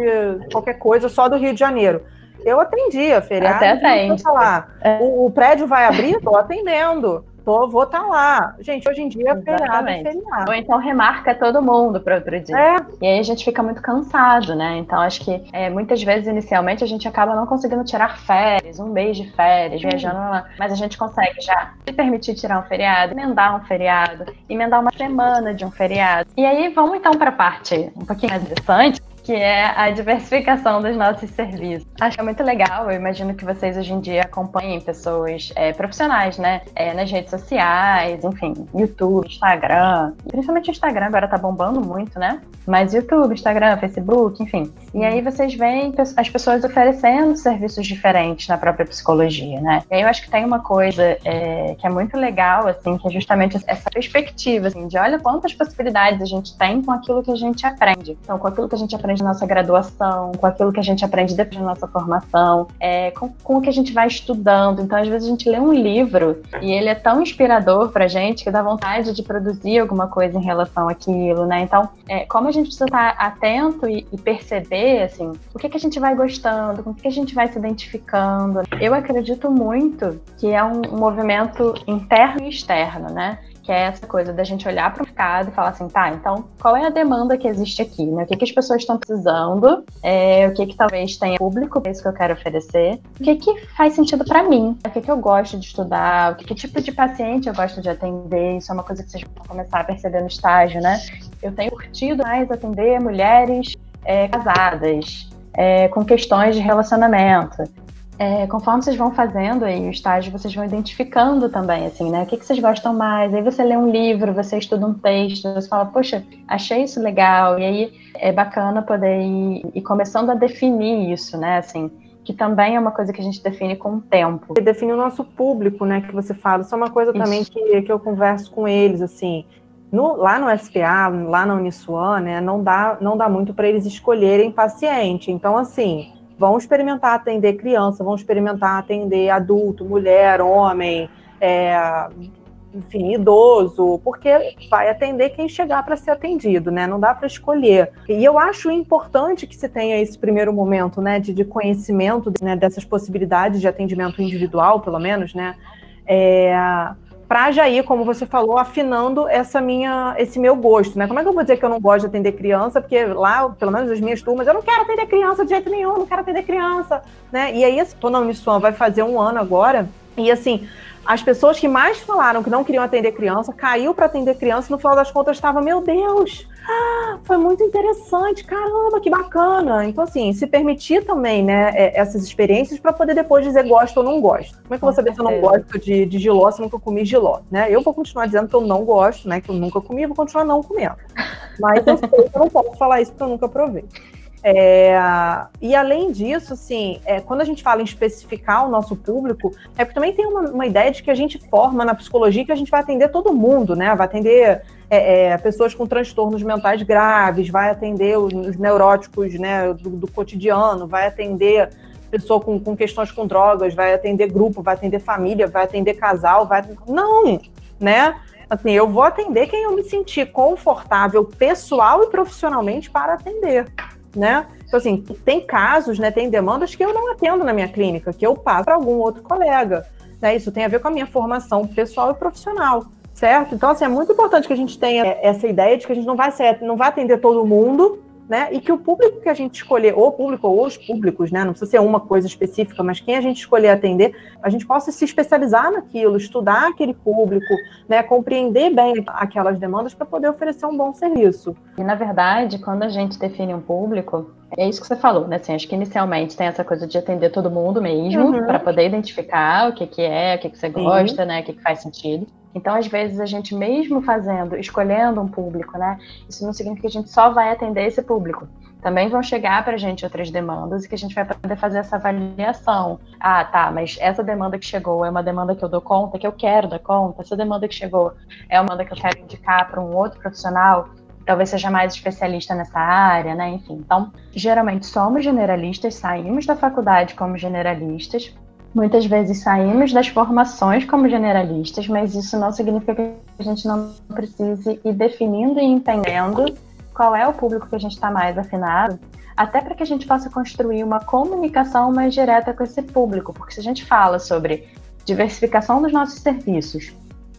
qualquer coisa só do Rio de Janeiro. Eu atendia feriado. Até atende. Falar. É. O, o, prédio vai abrir, estou atendendo. Tô, vou estar tá lá. Gente, hoje em dia é feriado é feriado. Ou então remarca todo mundo para outro dia. É. E aí a gente fica muito cansado, né? Então acho que é, muitas vezes, inicialmente, a gente acaba não conseguindo tirar férias, um mês de férias, viajando lá. Mas a gente consegue já se permitir tirar um feriado, emendar um feriado, emendar uma semana de um feriado. E aí vamos então para a parte um pouquinho mais interessante, que é a diversificação dos nossos serviços. Acho que é muito legal, eu imagino que vocês hoje em dia acompanhem pessoas é, profissionais, né? É, nas redes sociais, enfim, YouTube, Instagram. Principalmente o Instagram agora tá bombando muito, né? Mas YouTube, Instagram, Facebook, enfim. E aí vocês veem as pessoas oferecendo serviços diferentes na própria psicologia, né? E aí eu acho que tem uma coisa é, que é muito legal, assim, que é justamente essa perspectiva, assim, de olha quantas possibilidades a gente tem com aquilo que a gente aprende. Então, com aquilo que a gente aprende aprende na nossa graduação, com aquilo que a gente aprende depois da nossa formação, é, com, com, o que a gente vai estudando. Então, às vezes, a gente lê um livro e ele é tão inspirador pra gente que dá vontade de produzir alguma coisa em relação àquilo, né? Então, é, como a gente precisa estar atento e, e perceber, assim, o que, que a gente vai gostando, com o que, que a gente vai se identificando. Eu acredito muito que é um movimento interno e externo, né? Que é essa coisa da gente olhar para o mercado e falar assim, tá, então qual é a demanda que existe aqui, né? O que, que as pessoas estão precisando, é, o que, que talvez tenha público, é isso que eu quero oferecer, o que, que faz sentido para mim, o que, que eu gosto de estudar, o que, que tipo de paciente eu gosto de atender, isso é uma coisa que vocês vão começar a perceber no estágio, né? Eu tenho curtido mais atender mulheres é, casadas, é, com questões de relacionamento é, conforme vocês vão fazendo aí o estágio, vocês vão identificando também, assim, né? O que, que vocês gostam mais? Aí você lê um livro, você estuda um texto, você fala, poxa, achei isso legal. E aí é bacana poder ir, ir começando a definir isso, né? Assim, que também é uma coisa que a gente define com o tempo. E define o nosso público, né? Que você fala. Isso é uma coisa isso. também que, que eu converso com eles, assim. No, lá no SPA, lá na Uniswan, né, não dá, não dá muito para eles escolherem paciente. Então, assim, vão experimentar atender criança, vão experimentar atender adulto, mulher, homem, é, enfim, idoso, porque vai atender quem chegar para ser atendido, né? Não dá para escolher. E eu acho importante que se tenha esse primeiro momento, né, de, de conhecimento né, dessas possibilidades de atendimento individual, pelo menos, né? É, para já ir, como você falou, afinando essa minha, esse meu gosto, né? Como é que eu vou dizer que eu não gosto de atender criança? Porque lá, pelo menos as minhas turmas, eu não quero atender criança de jeito nenhum, não quero atender criança, né? E aí, estou na Uniswan, vai fazer um ano agora, e assim, as pessoas que mais falaram que não queriam atender criança, caiu para atender criança, e no final das contas estava, meu Deus, ah, foi muito interessante, caramba, que bacana. Então, assim, se permitir também, né, é, essas experiências para poder depois dizer gosto ou não gosto. Como é que eu vou saber se eu não gosto de, de giló se eu nunca comi giló, né? Eu vou continuar dizendo que eu não gosto, né, que eu nunca comi, vou continuar não comendo. Mas eu sei que eu não posso falar isso porque eu nunca provei. É, e além disso, assim, é, quando a gente fala em especificar o nosso público, é porque também tem uma, uma, ideia de que a gente forma na psicologia que a gente vai atender todo mundo, né? Vai atender é, é pessoas com transtornos mentais graves, vai atender os, os neuróticos né, do, do, cotidiano, vai atender pessoa com, com questões com drogas, vai atender grupo, vai atender família, vai atender casal, vai. Não, né? Assim, eu vou atender quem eu me sentir confortável pessoal e profissionalmente para atender né? Então, assim, tem casos, né, tem demandas que eu não atendo na minha clínica, que eu passo para algum outro colega. Né? Isso tem a ver com a minha formação pessoal e profissional, certo? Então, assim, é muito importante que a gente tenha essa ideia de que a gente não vai, ser, não vai atender todo mundo, né? E que o público que a gente escolher, ou o público ou os públicos, né? Não precisa ser uma coisa específica, mas quem a gente escolher atender, a gente possa se especializar naquilo, estudar aquele público, né? Compreender bem aquelas demandas para poder oferecer um bom serviço. E na verdade, quando a gente define um público, é isso que você falou, né? Assim, acho que inicialmente tem essa coisa de atender todo mundo mesmo, uhum. para poder identificar o que, que é, o que, que você gosta, Sim. né? O que, que faz sentido. Então, às vezes, a gente mesmo fazendo, escolhendo um público, né? Isso não significa que a gente só vai atender esse público. também vão chegar para a gente outras demandas e que a gente vai poder fazer essa avaliação. Ah, tá, mas essa demanda que chegou é uma demanda que eu dou conta, que eu quero dar conta, essa demanda que chegou é uma demanda que eu quero indicar para um outro profissional, talvez seja mais especialista nessa área, né? Enfim, então, geralmente somos generalistas, saímos da faculdade como generalistas, muitas vezes saímos das formações como generalistas, mas isso não significa que a gente não precise ir definindo e entendendo qual é o público que a gente está mais afinado, até para que a gente possa construir uma comunicação mais direta com esse público, porque se a gente fala sobre diversificação dos nossos serviços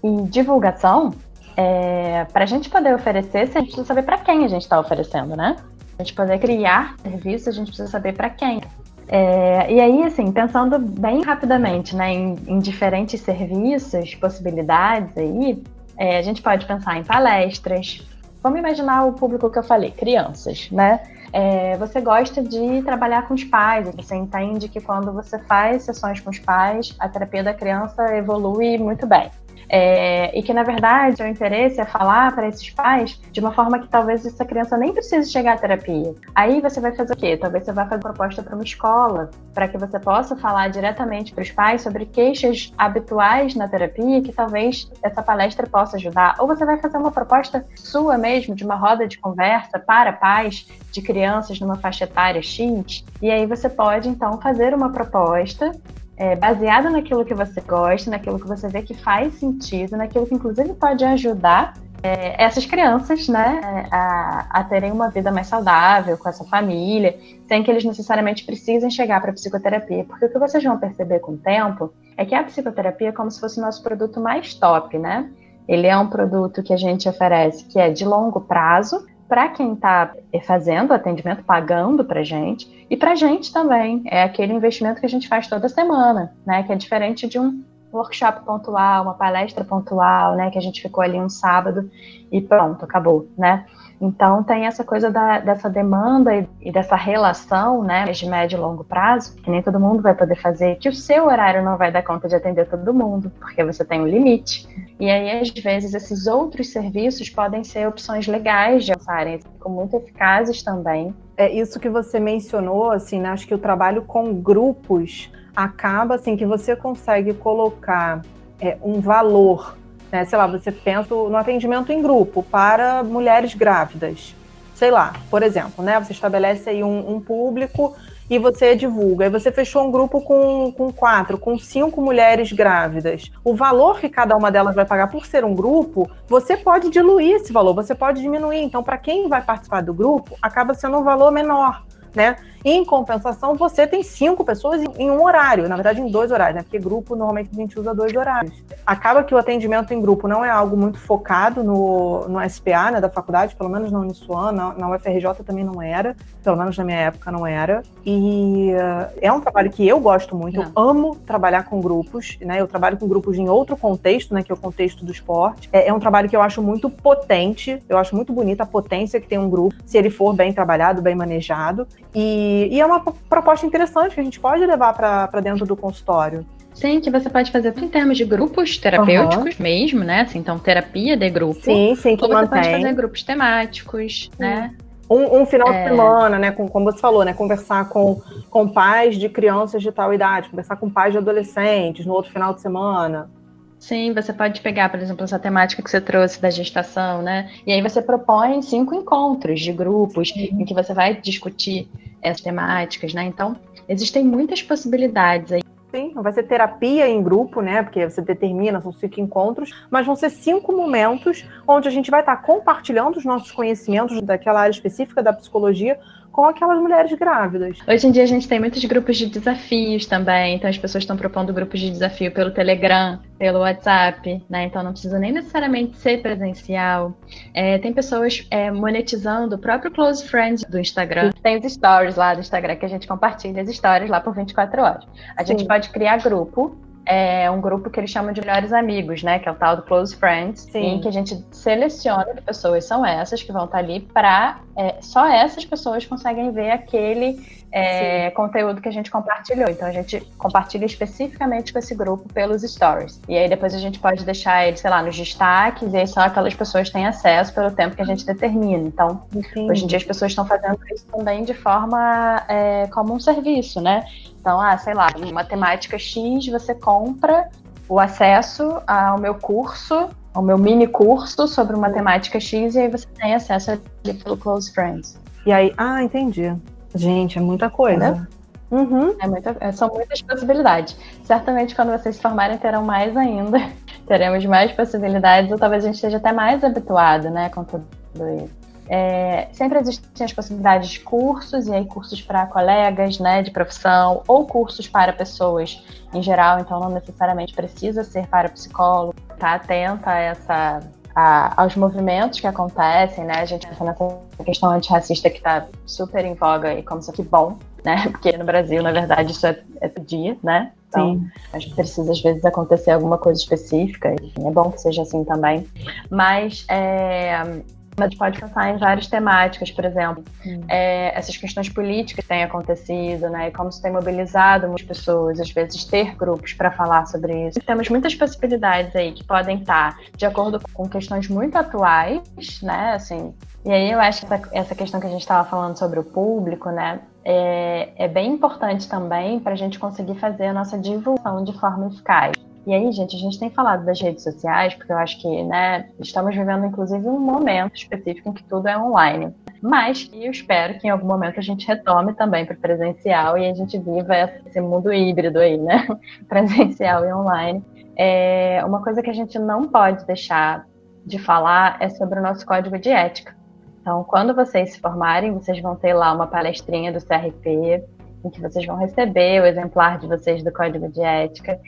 e divulgação, é, para a gente poder oferecer, a gente precisa saber para quem a gente está oferecendo, né? A gente poder criar serviços, a gente precisa saber para quem. É, e aí, assim, pensando bem rapidamente né, em, em diferentes serviços, possibilidades aí, é, a gente pode pensar em palestras, Vamos imaginar o público que eu falei, crianças, né? É, você gosta de trabalhar com os pais, você entende que quando você faz sessões com os pais, a terapia da criança evolui muito bem. É, e que, na verdade, o interesse é falar para esses pais de uma forma que talvez essa criança nem precise chegar à terapia. Aí você vai fazer o quê? Talvez você vá fazer proposta para uma escola, para que você possa falar diretamente para os pais sobre queixas habituais na terapia que talvez essa palestra possa ajudar. Ou você vai fazer uma proposta sua mesmo, de uma roda de conversa para pais de crianças numa faixa etária X. E aí você pode, então, fazer uma proposta é, baseada naquilo que você gosta, naquilo que você vê que faz sentido, naquilo que inclusive pode ajudar é, essas crianças, né, a, a, terem uma vida mais saudável com essa família, sem que eles necessariamente precisem chegar para a psicoterapia, porque o que vocês vão perceber com o tempo é que a psicoterapia é como se fosse o nosso produto mais top, né? Ele é um produto que a gente oferece que é de longo prazo, para quem está fazendo atendimento, pagando para gente, e para gente também. É aquele investimento que a gente faz toda semana, né? Que é diferente de um workshop pontual, uma palestra pontual, né? Que a gente ficou ali um sábado e pronto, acabou, né? Então tem essa coisa da, dessa demanda e, e, dessa relação, né, de médio e longo prazo, que nem todo mundo vai poder fazer, que o seu horário não vai dar conta de atender todo mundo, porque você tem um limite. E aí, às vezes, esses outros serviços podem ser opções legais de usarem, ficam muito eficazes também. É isso que você mencionou, assim, né? acho que o trabalho com grupos acaba assim que você consegue colocar é, um valor né? Sei lá, você pensa no atendimento em grupo para mulheres grávidas. Sei lá, por exemplo, né? Você estabelece aí um, um público e você divulga. Aí você fechou um grupo com, com quatro, com cinco mulheres grávidas. O valor que cada uma delas vai pagar por ser um grupo, você pode diluir esse valor, você pode diminuir. Então, para quem vai participar do grupo, acaba sendo um valor menor né? Em compensação, você tem cinco pessoas em um horário, na verdade, em dois horários, né? Porque grupo normalmente a gente usa dois horários. Acaba que o atendimento em grupo não é algo muito focado no, no SPA, né, da faculdade, pelo menos na Uniswan, na, na UFRJ também não era, pelo menos na minha época não era. E uh, é um trabalho que eu gosto muito, não. eu amo trabalhar com grupos, né? Eu trabalho com grupos em outro contexto, né, que é o contexto do esporte. É, é um trabalho que eu acho muito potente, eu acho muito bonita a potência que tem um grupo, se ele for bem trabalhado, bem manejado. E, e é uma proposta interessante que a gente pode levar para dentro do consultório. Sim, que você pode fazer em termos de grupos terapêuticos uhum. mesmo, né? Assim, então, terapia de grupo. Sim, sim, que Ou você mantém. pode fazer grupos temáticos, né? Um, um, final é... de semana, né? Com, como você falou, né? Conversar com, com pais de crianças de tal idade, conversar com pais de adolescentes no outro final de semana. Sim, você pode pegar, por exemplo, essa temática que você trouxe da gestação, né? E aí você propõe cinco encontros de grupos em que você vai discutir essas temáticas, né? Então, existem muitas possibilidades aí. Sim, vai ser terapia em grupo, né? Porque você determina, são cinco encontros, mas vão ser cinco momentos onde a gente vai estar compartilhando os nossos conhecimentos daquela área específica da psicologia com aquelas mulheres grávidas. Hoje em dia a gente tem muitos grupos de desafios também, então as pessoas estão propondo grupos de desafio pelo Telegram, pelo WhatsApp, né? Então não precisa nem necessariamente ser presencial. É, tem pessoas é, monetizando o próprio Close Friends do Instagram. Tem os stories lá do Instagram que a gente compartilha as histórias lá por 24 horas. A Sim. gente pode criar grupo é um grupo que eles chamam de melhores amigos, né? Que é o tal do Close Friends, Sim. em que a gente seleciona que pessoas são essas que vão estar ali para é, só essas pessoas conseguem ver aquele é, conteúdo que a gente compartilhou. Então a gente compartilha especificamente com esse grupo pelos stories. E aí depois a gente pode deixar ele, sei lá, nos destaques, e aí só aquelas pessoas têm acesso pelo tempo que a gente determina. Então, Entendi. hoje em dia as pessoas estão fazendo isso também de forma é, como um serviço, né? Então, ah, sei lá, matemática X, você compra o acesso ao meu curso, ao meu mini curso sobre matemática X, e aí você tem acesso ali pelo Close Friends. E aí, ah, entendi. Gente, é muita coisa. Uhum. É muita, é, são muitas possibilidades. Certamente, quando vocês se formarem, terão mais ainda. Teremos mais possibilidades, ou talvez a gente esteja até mais habituado né, com tudo isso. É, sempre existem as possibilidades de cursos, e aí cursos para colegas né, de profissão, ou cursos para pessoas em geral, então não necessariamente precisa ser para psicólogo. Tá atenta a essa a, aos movimentos que acontecem, né? A gente pensa nessa questão antirracista que está super em voga e como isso aqui bom, né? Porque no Brasil, na verdade, isso é, é dia, né? Então, Sim. acho que precisa, às vezes, acontecer alguma coisa específica, e é bom que seja assim também. Mas é, a gente pode pensar em várias temáticas, por exemplo, é, essas questões políticas que têm acontecido, né, e como isso tem mobilizado muitas pessoas, às vezes ter grupos para falar sobre isso. Temos muitas possibilidades aí que podem estar de acordo com questões muito atuais, né, assim, e aí eu acho que essa, essa questão que a gente estava falando sobre o público, né, é, é bem importante também para a gente conseguir fazer a nossa divulgação de forma eficaz. E aí, gente, a gente tem falado das redes sociais, porque eu acho que, né, estamos vivendo inclusive um momento específico em que tudo é online. Mas eu espero que em algum momento a gente retome também para presencial e a gente viva esse mundo híbrido aí, né? presencial e online. É, uma coisa que a gente não pode deixar de falar é sobre o nosso código de ética. Então, quando vocês se formarem, vocês vão ter lá uma palestrinha do CRP, em que vocês vão receber o exemplar de vocês do código de ética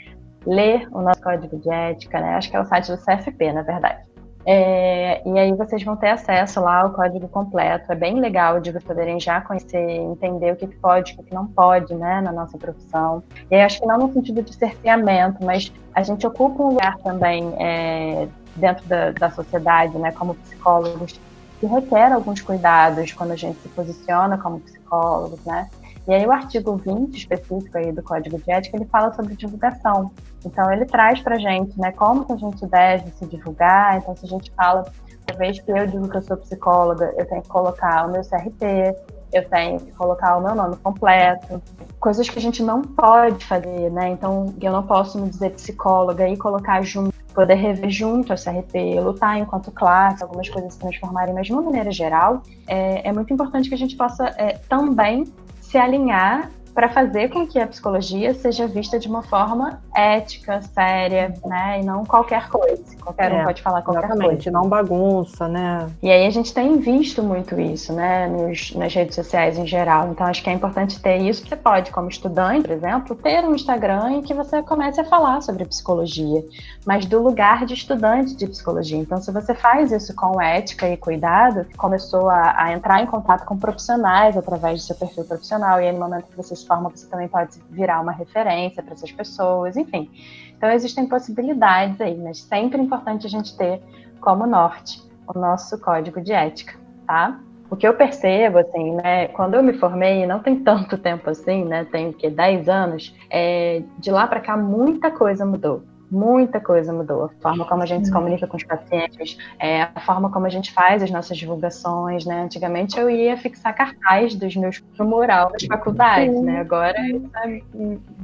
ler o nosso código de ética, né? Acho que é o site do CFP, na verdade. É, e aí vocês vão ter acesso lá ao código completo. É bem legal de vocês poderem já conhecer, entender o que pode, o que não pode, né, na nossa profissão. E aí, acho que não no sentido de cerceamento, mas a gente ocupa um lugar também é, dentro da, da sociedade, né, como psicólogos, que requer alguns cuidados quando a gente se posiciona como psicólogos, né? E aí o artigo 20 específico aí do Código de Ética, ele fala sobre divulgação. Então ele traz para gente, né, como que a gente deve se divulgar. Então se a gente fala, uma vez que eu digo que eu sou psicóloga, eu tenho que colocar o meu CRP, eu tenho que colocar o meu nome completo, coisas que a gente não pode fazer, né? Então eu não posso me dizer psicóloga e colocar junto, poder rever junto ao CRP, lutar enquanto classe, algumas coisas se transformarem, mas de uma maneira geral, é, é muito importante que a gente possa é, também se alinhar para fazer com que a psicologia seja vista de uma forma ética, séria, né? E não qualquer coisa. Qualquer é, um pode falar qualquer exatamente, coisa. não bagunça, né? E aí a gente tem visto muito isso, né? Nos, nas redes sociais em geral. Então acho que é importante ter isso. Você pode, como estudante, por exemplo, ter um Instagram em que você comece a falar sobre psicologia, mas do lugar de estudante de psicologia. Então, se você faz isso com ética e cuidado, começou a, a entrar em contato com profissionais através do seu perfil profissional, e aí no momento que você forma, você também pode virar uma referência para essas pessoas, enfim. Então, existem possibilidades aí, mas sempre é importante a gente ter como norte o nosso código de ética, tá? O que eu percebo, assim, né, quando eu me formei, não tem tanto tempo assim, né, tem que, 10 anos, é, de lá para cá muita coisa mudou muita coisa mudou. A forma como a gente se comunica com os pacientes, é, a forma como a gente faz as nossas divulgações, né? Antigamente eu ia fixar cartaz dos meus no mural das faculdades, né? Agora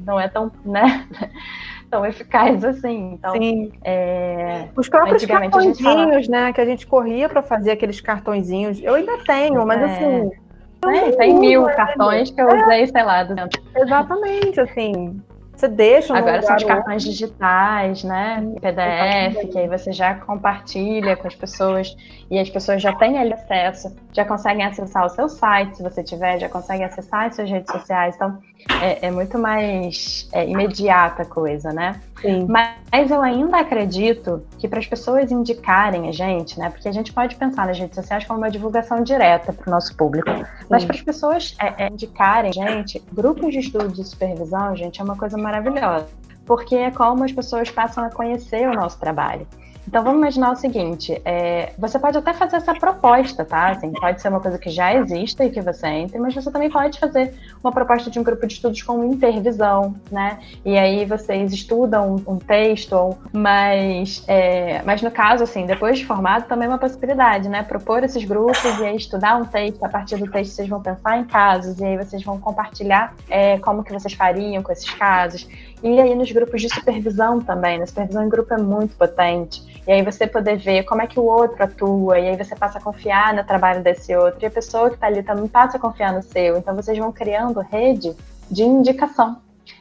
não é tão, né? tão eficaz assim. Então, Sim. É, Os próprios cartõezinhos, falava... né? Que a gente corria para fazer aqueles cartõezinhos. Eu ainda tenho, mas é. assim. É, tem mil cartões que eu usei, sei lá. Exatamente, assim. Você deixa Agora são os cartões digitais, né? PDF, que aí você já compartilha com as pessoas e as pessoas já têm ali acesso, já conseguem acessar o seu site, se você tiver, já conseguem acessar as suas redes sociais. Então, é, é muito mais é, imediata a coisa, né? Sim. Mas eu ainda acredito que para as pessoas indicarem a gente, né? Porque a gente pode pensar nas redes sociais como uma divulgação direta para o nosso público. Sim. Mas para as pessoas é, é, indicarem, gente, grupos de estudo de supervisão, gente, é uma coisa maravilhosa. Porque é como as pessoas passam a conhecer o nosso trabalho. Então vamos imaginar o seguinte: é, você pode até fazer essa proposta, tá? Assim, pode ser uma coisa que já exista e que você entre, mas você também pode fazer uma proposta de um grupo de estudos com intervisão, né? E aí vocês estudam um, texto, mas, é, mas no caso, assim, depois de formado, também é uma possibilidade, né? Propor esses grupos e aí estudar um texto, a partir do texto vocês vão pensar em casos, e aí vocês vão compartilhar é, como que vocês fariam com esses casos. E aí nos grupos de supervisão também, né? Supervisão em grupo é muito potente. E aí você poder ver como é que o outro atua, e aí você passa a confiar no trabalho desse outro, e a pessoa que está ali também passa a confiar no seu. Então vocês vão criando rede de indicação.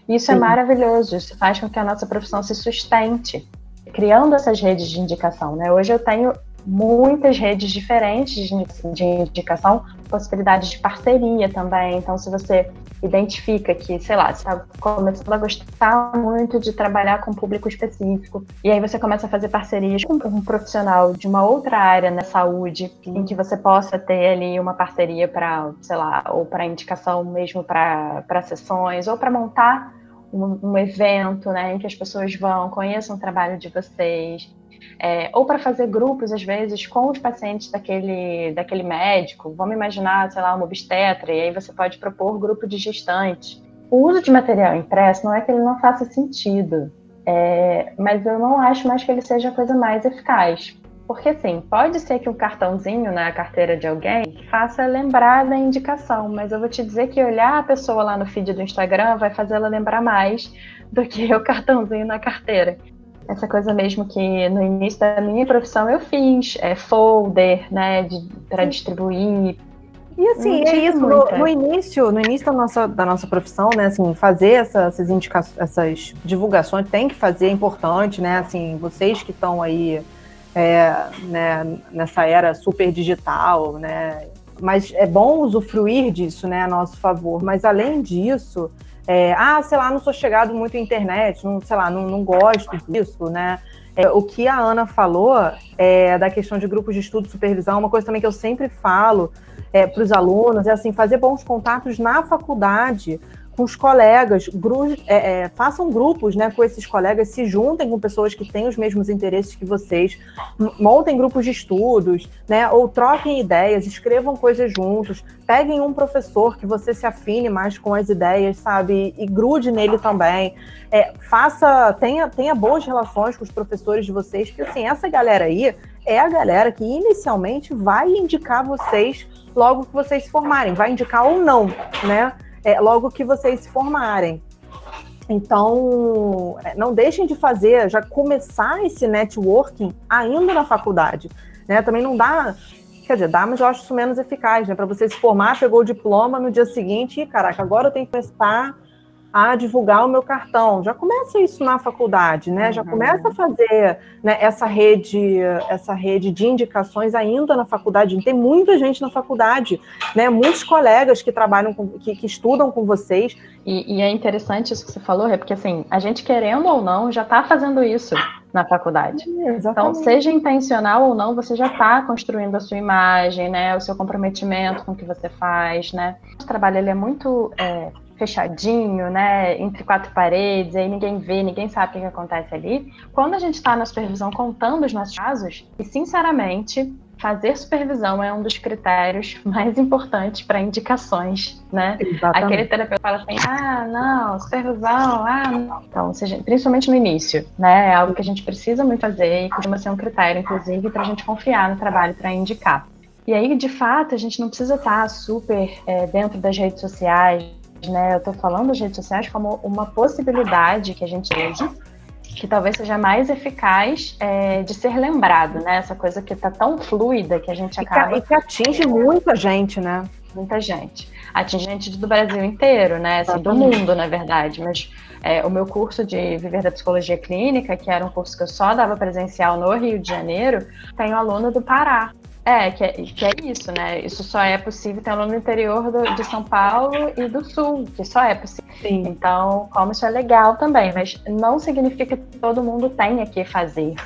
E isso é Sim. é maravilhoso, isso faz com que a nossa profissão se sustente, criando essas redes de indicação. Né? Hoje eu tenho muitas redes diferentes de indicação, possibilidades de parceria também. Então, se você identifica que, sei lá, está começando a gostar muito de trabalhar com um público específico, e aí você começa a fazer parcerias com um profissional de uma outra área na saúde, em que você possa ter ali uma parceria para, sei lá, ou para indicação mesmo para sessões, ou para montar um, um, evento, né, em que as pessoas vão, conheçam o trabalho de vocês, é, ou para fazer grupos, às vezes, com os pacientes daquele, daquele médico. Vamos imaginar, sei lá, uma obstetra, e aí você pode propor grupo de gestantes. O uso de material impresso não é que ele não faça sentido, é, mas eu não acho mais que ele seja a coisa mais eficaz. Porque, assim, pode ser que um cartãozinho na carteira de alguém faça lembrar da indicação, mas eu vou te dizer que olhar a pessoa lá no feed do Instagram vai fazer ela lembrar mais do que o cartãozinho na carteira essa coisa mesmo que no início da minha profissão eu fiz, é, folder, né, para distribuir. E assim, é isso, no, no, início, no início da nossa, da nossa profissão, né, assim, fazer essa, essas indicações, essas divulgações tem que fazer, é importante, né, assim, vocês que estão aí é, né, nessa era super digital, né, mas é bom usufruir disso, né, a nosso favor, mas além disso, é, ah, sei lá, não sou chegado muito à internet, não, sei lá, não, não gosto disso, né? É, o que a Ana falou é, da questão de grupos de estudo e supervisão, uma coisa também que eu sempre falo é, para os alunos é assim, fazer bons contatos na faculdade, com os colegas, gru é, é, façam grupos né, com esses colegas, se juntem com pessoas que têm os mesmos interesses que vocês, montem grupos de estudos, né, ou troquem ideias, escrevam coisas juntos, peguem um professor que você se afine mais com as ideias, sabe, e grude nele também. É, faça, tenha, tenha boas relações com os professores de vocês, porque assim, essa galera aí é a galera que inicialmente vai indicar vocês logo que vocês se formarem, vai indicar ou não, né? É, logo que vocês se formarem. Então, é, não deixem de fazer, já começar esse networking ainda na faculdade. Né? Também não dá, quer dizer, dá, mas eu acho isso menos eficaz, né? Para você se formar, pegou o diploma no dia seguinte, e caraca, agora eu tenho que começar a divulgar o meu cartão. Já começa isso na faculdade, né? Uhum. Já começa a fazer né, essa rede, essa rede de indicações ainda na faculdade. Tem muita gente na faculdade, né? Muitos colegas que trabalham com, que, que estudam com vocês. E, e, é interessante isso que você falou, é porque assim, a gente querendo ou não já está fazendo isso na faculdade. então, seja intencional ou não, você já está construindo a sua imagem, né? O seu comprometimento com o que você faz, né? O trabalho ele é muito é, fechadinho, né, entre quatro paredes, aí ninguém vê, ninguém sabe o que, que acontece ali. Quando a gente está na supervisão contando os nossos casos, e sinceramente, fazer supervisão é um dos critérios mais importantes para indicações, né? Exatamente. Aquele terapeuta fala assim, ah, não, supervisão, ah, não. Então, seja, principalmente no início, né? É algo que a gente precisa muito fazer e costuma ser um critério, inclusive, para a gente confiar no trabalho para indicar. E aí, de fato, a gente não precisa estar tá super é, dentro das redes sociais, né? Eu estou falando das redes sociais como uma possibilidade que a gente use, que talvez seja mais eficaz é, de ser lembrado, né? Essa coisa que está tão fluida que a gente acaba. E que, atinge muita gente, né? Muita gente. Atinge gente do Brasil inteiro, né? Assim, do mundo, na verdade. Mas é, o meu curso de Viver da Psicologia Clínica, que era um curso que eu só dava presencial no Rio de Janeiro, tem um aluno do Pará. É, que é, que é isso, né? Isso só é possível ter no interior do, de São Paulo e do Sul, que só é possível. Sim. Então, como isso é legal também, mas não significa que todo mundo tenha que fazer.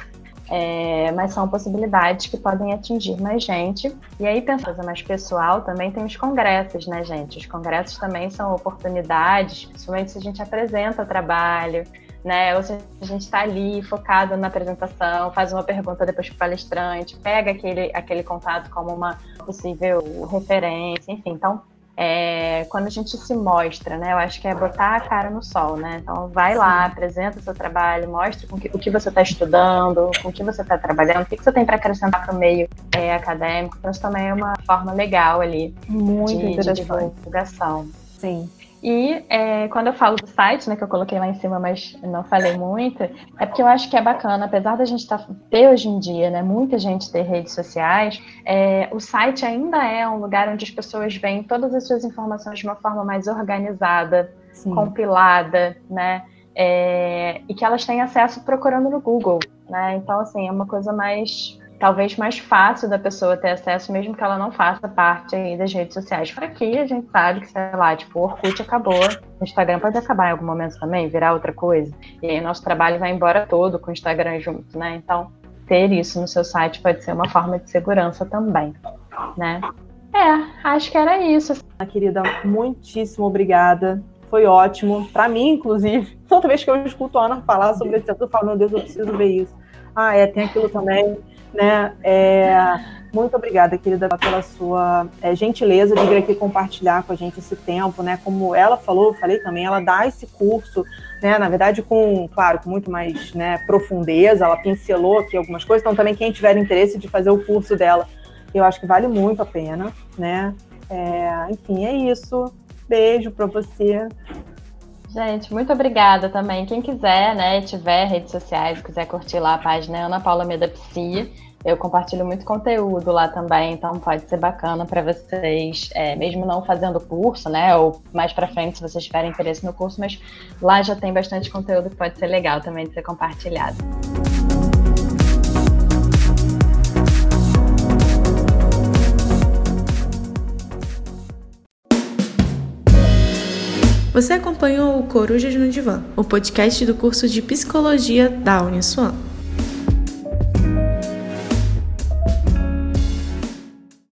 É, mas são possibilidades que podem atingir mais gente. E aí, pensando mais pessoal, também tem os congressos, né, gente? Os congressos também são oportunidades, principalmente se a gente apresenta trabalho, né? Ou seja, a gente está ali focado na apresentação, faz uma pergunta depois para o palestrante, pega aquele, aquele contato como uma possível referência, enfim. Então, é, quando a gente se mostra, né? Eu acho que é botar a cara no sol, né? Então vai lá, apresenta o seu trabalho, mostra que, o que você está estudando, com o que você está trabalhando, o que, que você tem para acrescentar para o meio é, acadêmico. Então, isso também é uma forma legal ali Muito de, de divulgação. Sim. E é, quando eu falo do site, né, que eu coloquei lá em cima, mas não falei muito, é porque eu acho que é bacana, apesar da gente tá, ter hoje em dia, né, muita gente ter redes sociais, é, o site ainda é um lugar onde as pessoas veem todas as suas informações de uma forma mais organizada, Sim. compilada, né, é, e que elas têm acesso procurando no Google, né, então, assim, é uma coisa mais talvez mais fácil da pessoa ter acesso, mesmo que ela não faça parte aí das redes sociais. Por aqui a gente sabe que, sei lá, tipo, o Orkut acabou, o Instagram pode acabar em algum momento também, virar outra coisa. E aí nosso trabalho vai embora todo com o Instagram junto, né? Então, ter isso no seu site pode ser uma forma de segurança também, né? É, acho que era isso. Querida, muitíssimo obrigada. Foi ótimo. Para mim, inclusive, toda vez que eu escuto a Ana falar sobre esse assunto, eu falo, meu Deus, eu preciso ver isso. Ah, é, tem aquilo também né? É, muito obrigada, querida, pela sua é, gentileza de vir aqui compartilhar com a gente esse tempo, né? Como ela falou, eu falei também, ela dá esse curso, né? Na verdade, com, claro, com muito mais né, profundeza, ela pincelou aqui algumas coisas, então também quem tiver interesse de fazer o curso dela, eu acho que vale muito a pena, né? É, enfim, é isso. Beijo para você. Gente, muito obrigada também. Quem quiser, né, tiver redes sociais, quiser curtir lá a página é Ana Paula Meda Psi, eu compartilho muito conteúdo lá também, então pode ser bacana para vocês, é, mesmo não fazendo curso, né, ou mais para frente se vocês tiverem interesse no curso, mas lá já tem bastante conteúdo que pode ser legal também de ser compartilhado. Você acompanhou o Corujas no Divã, o podcast do curso de Psicologia da Uniswan.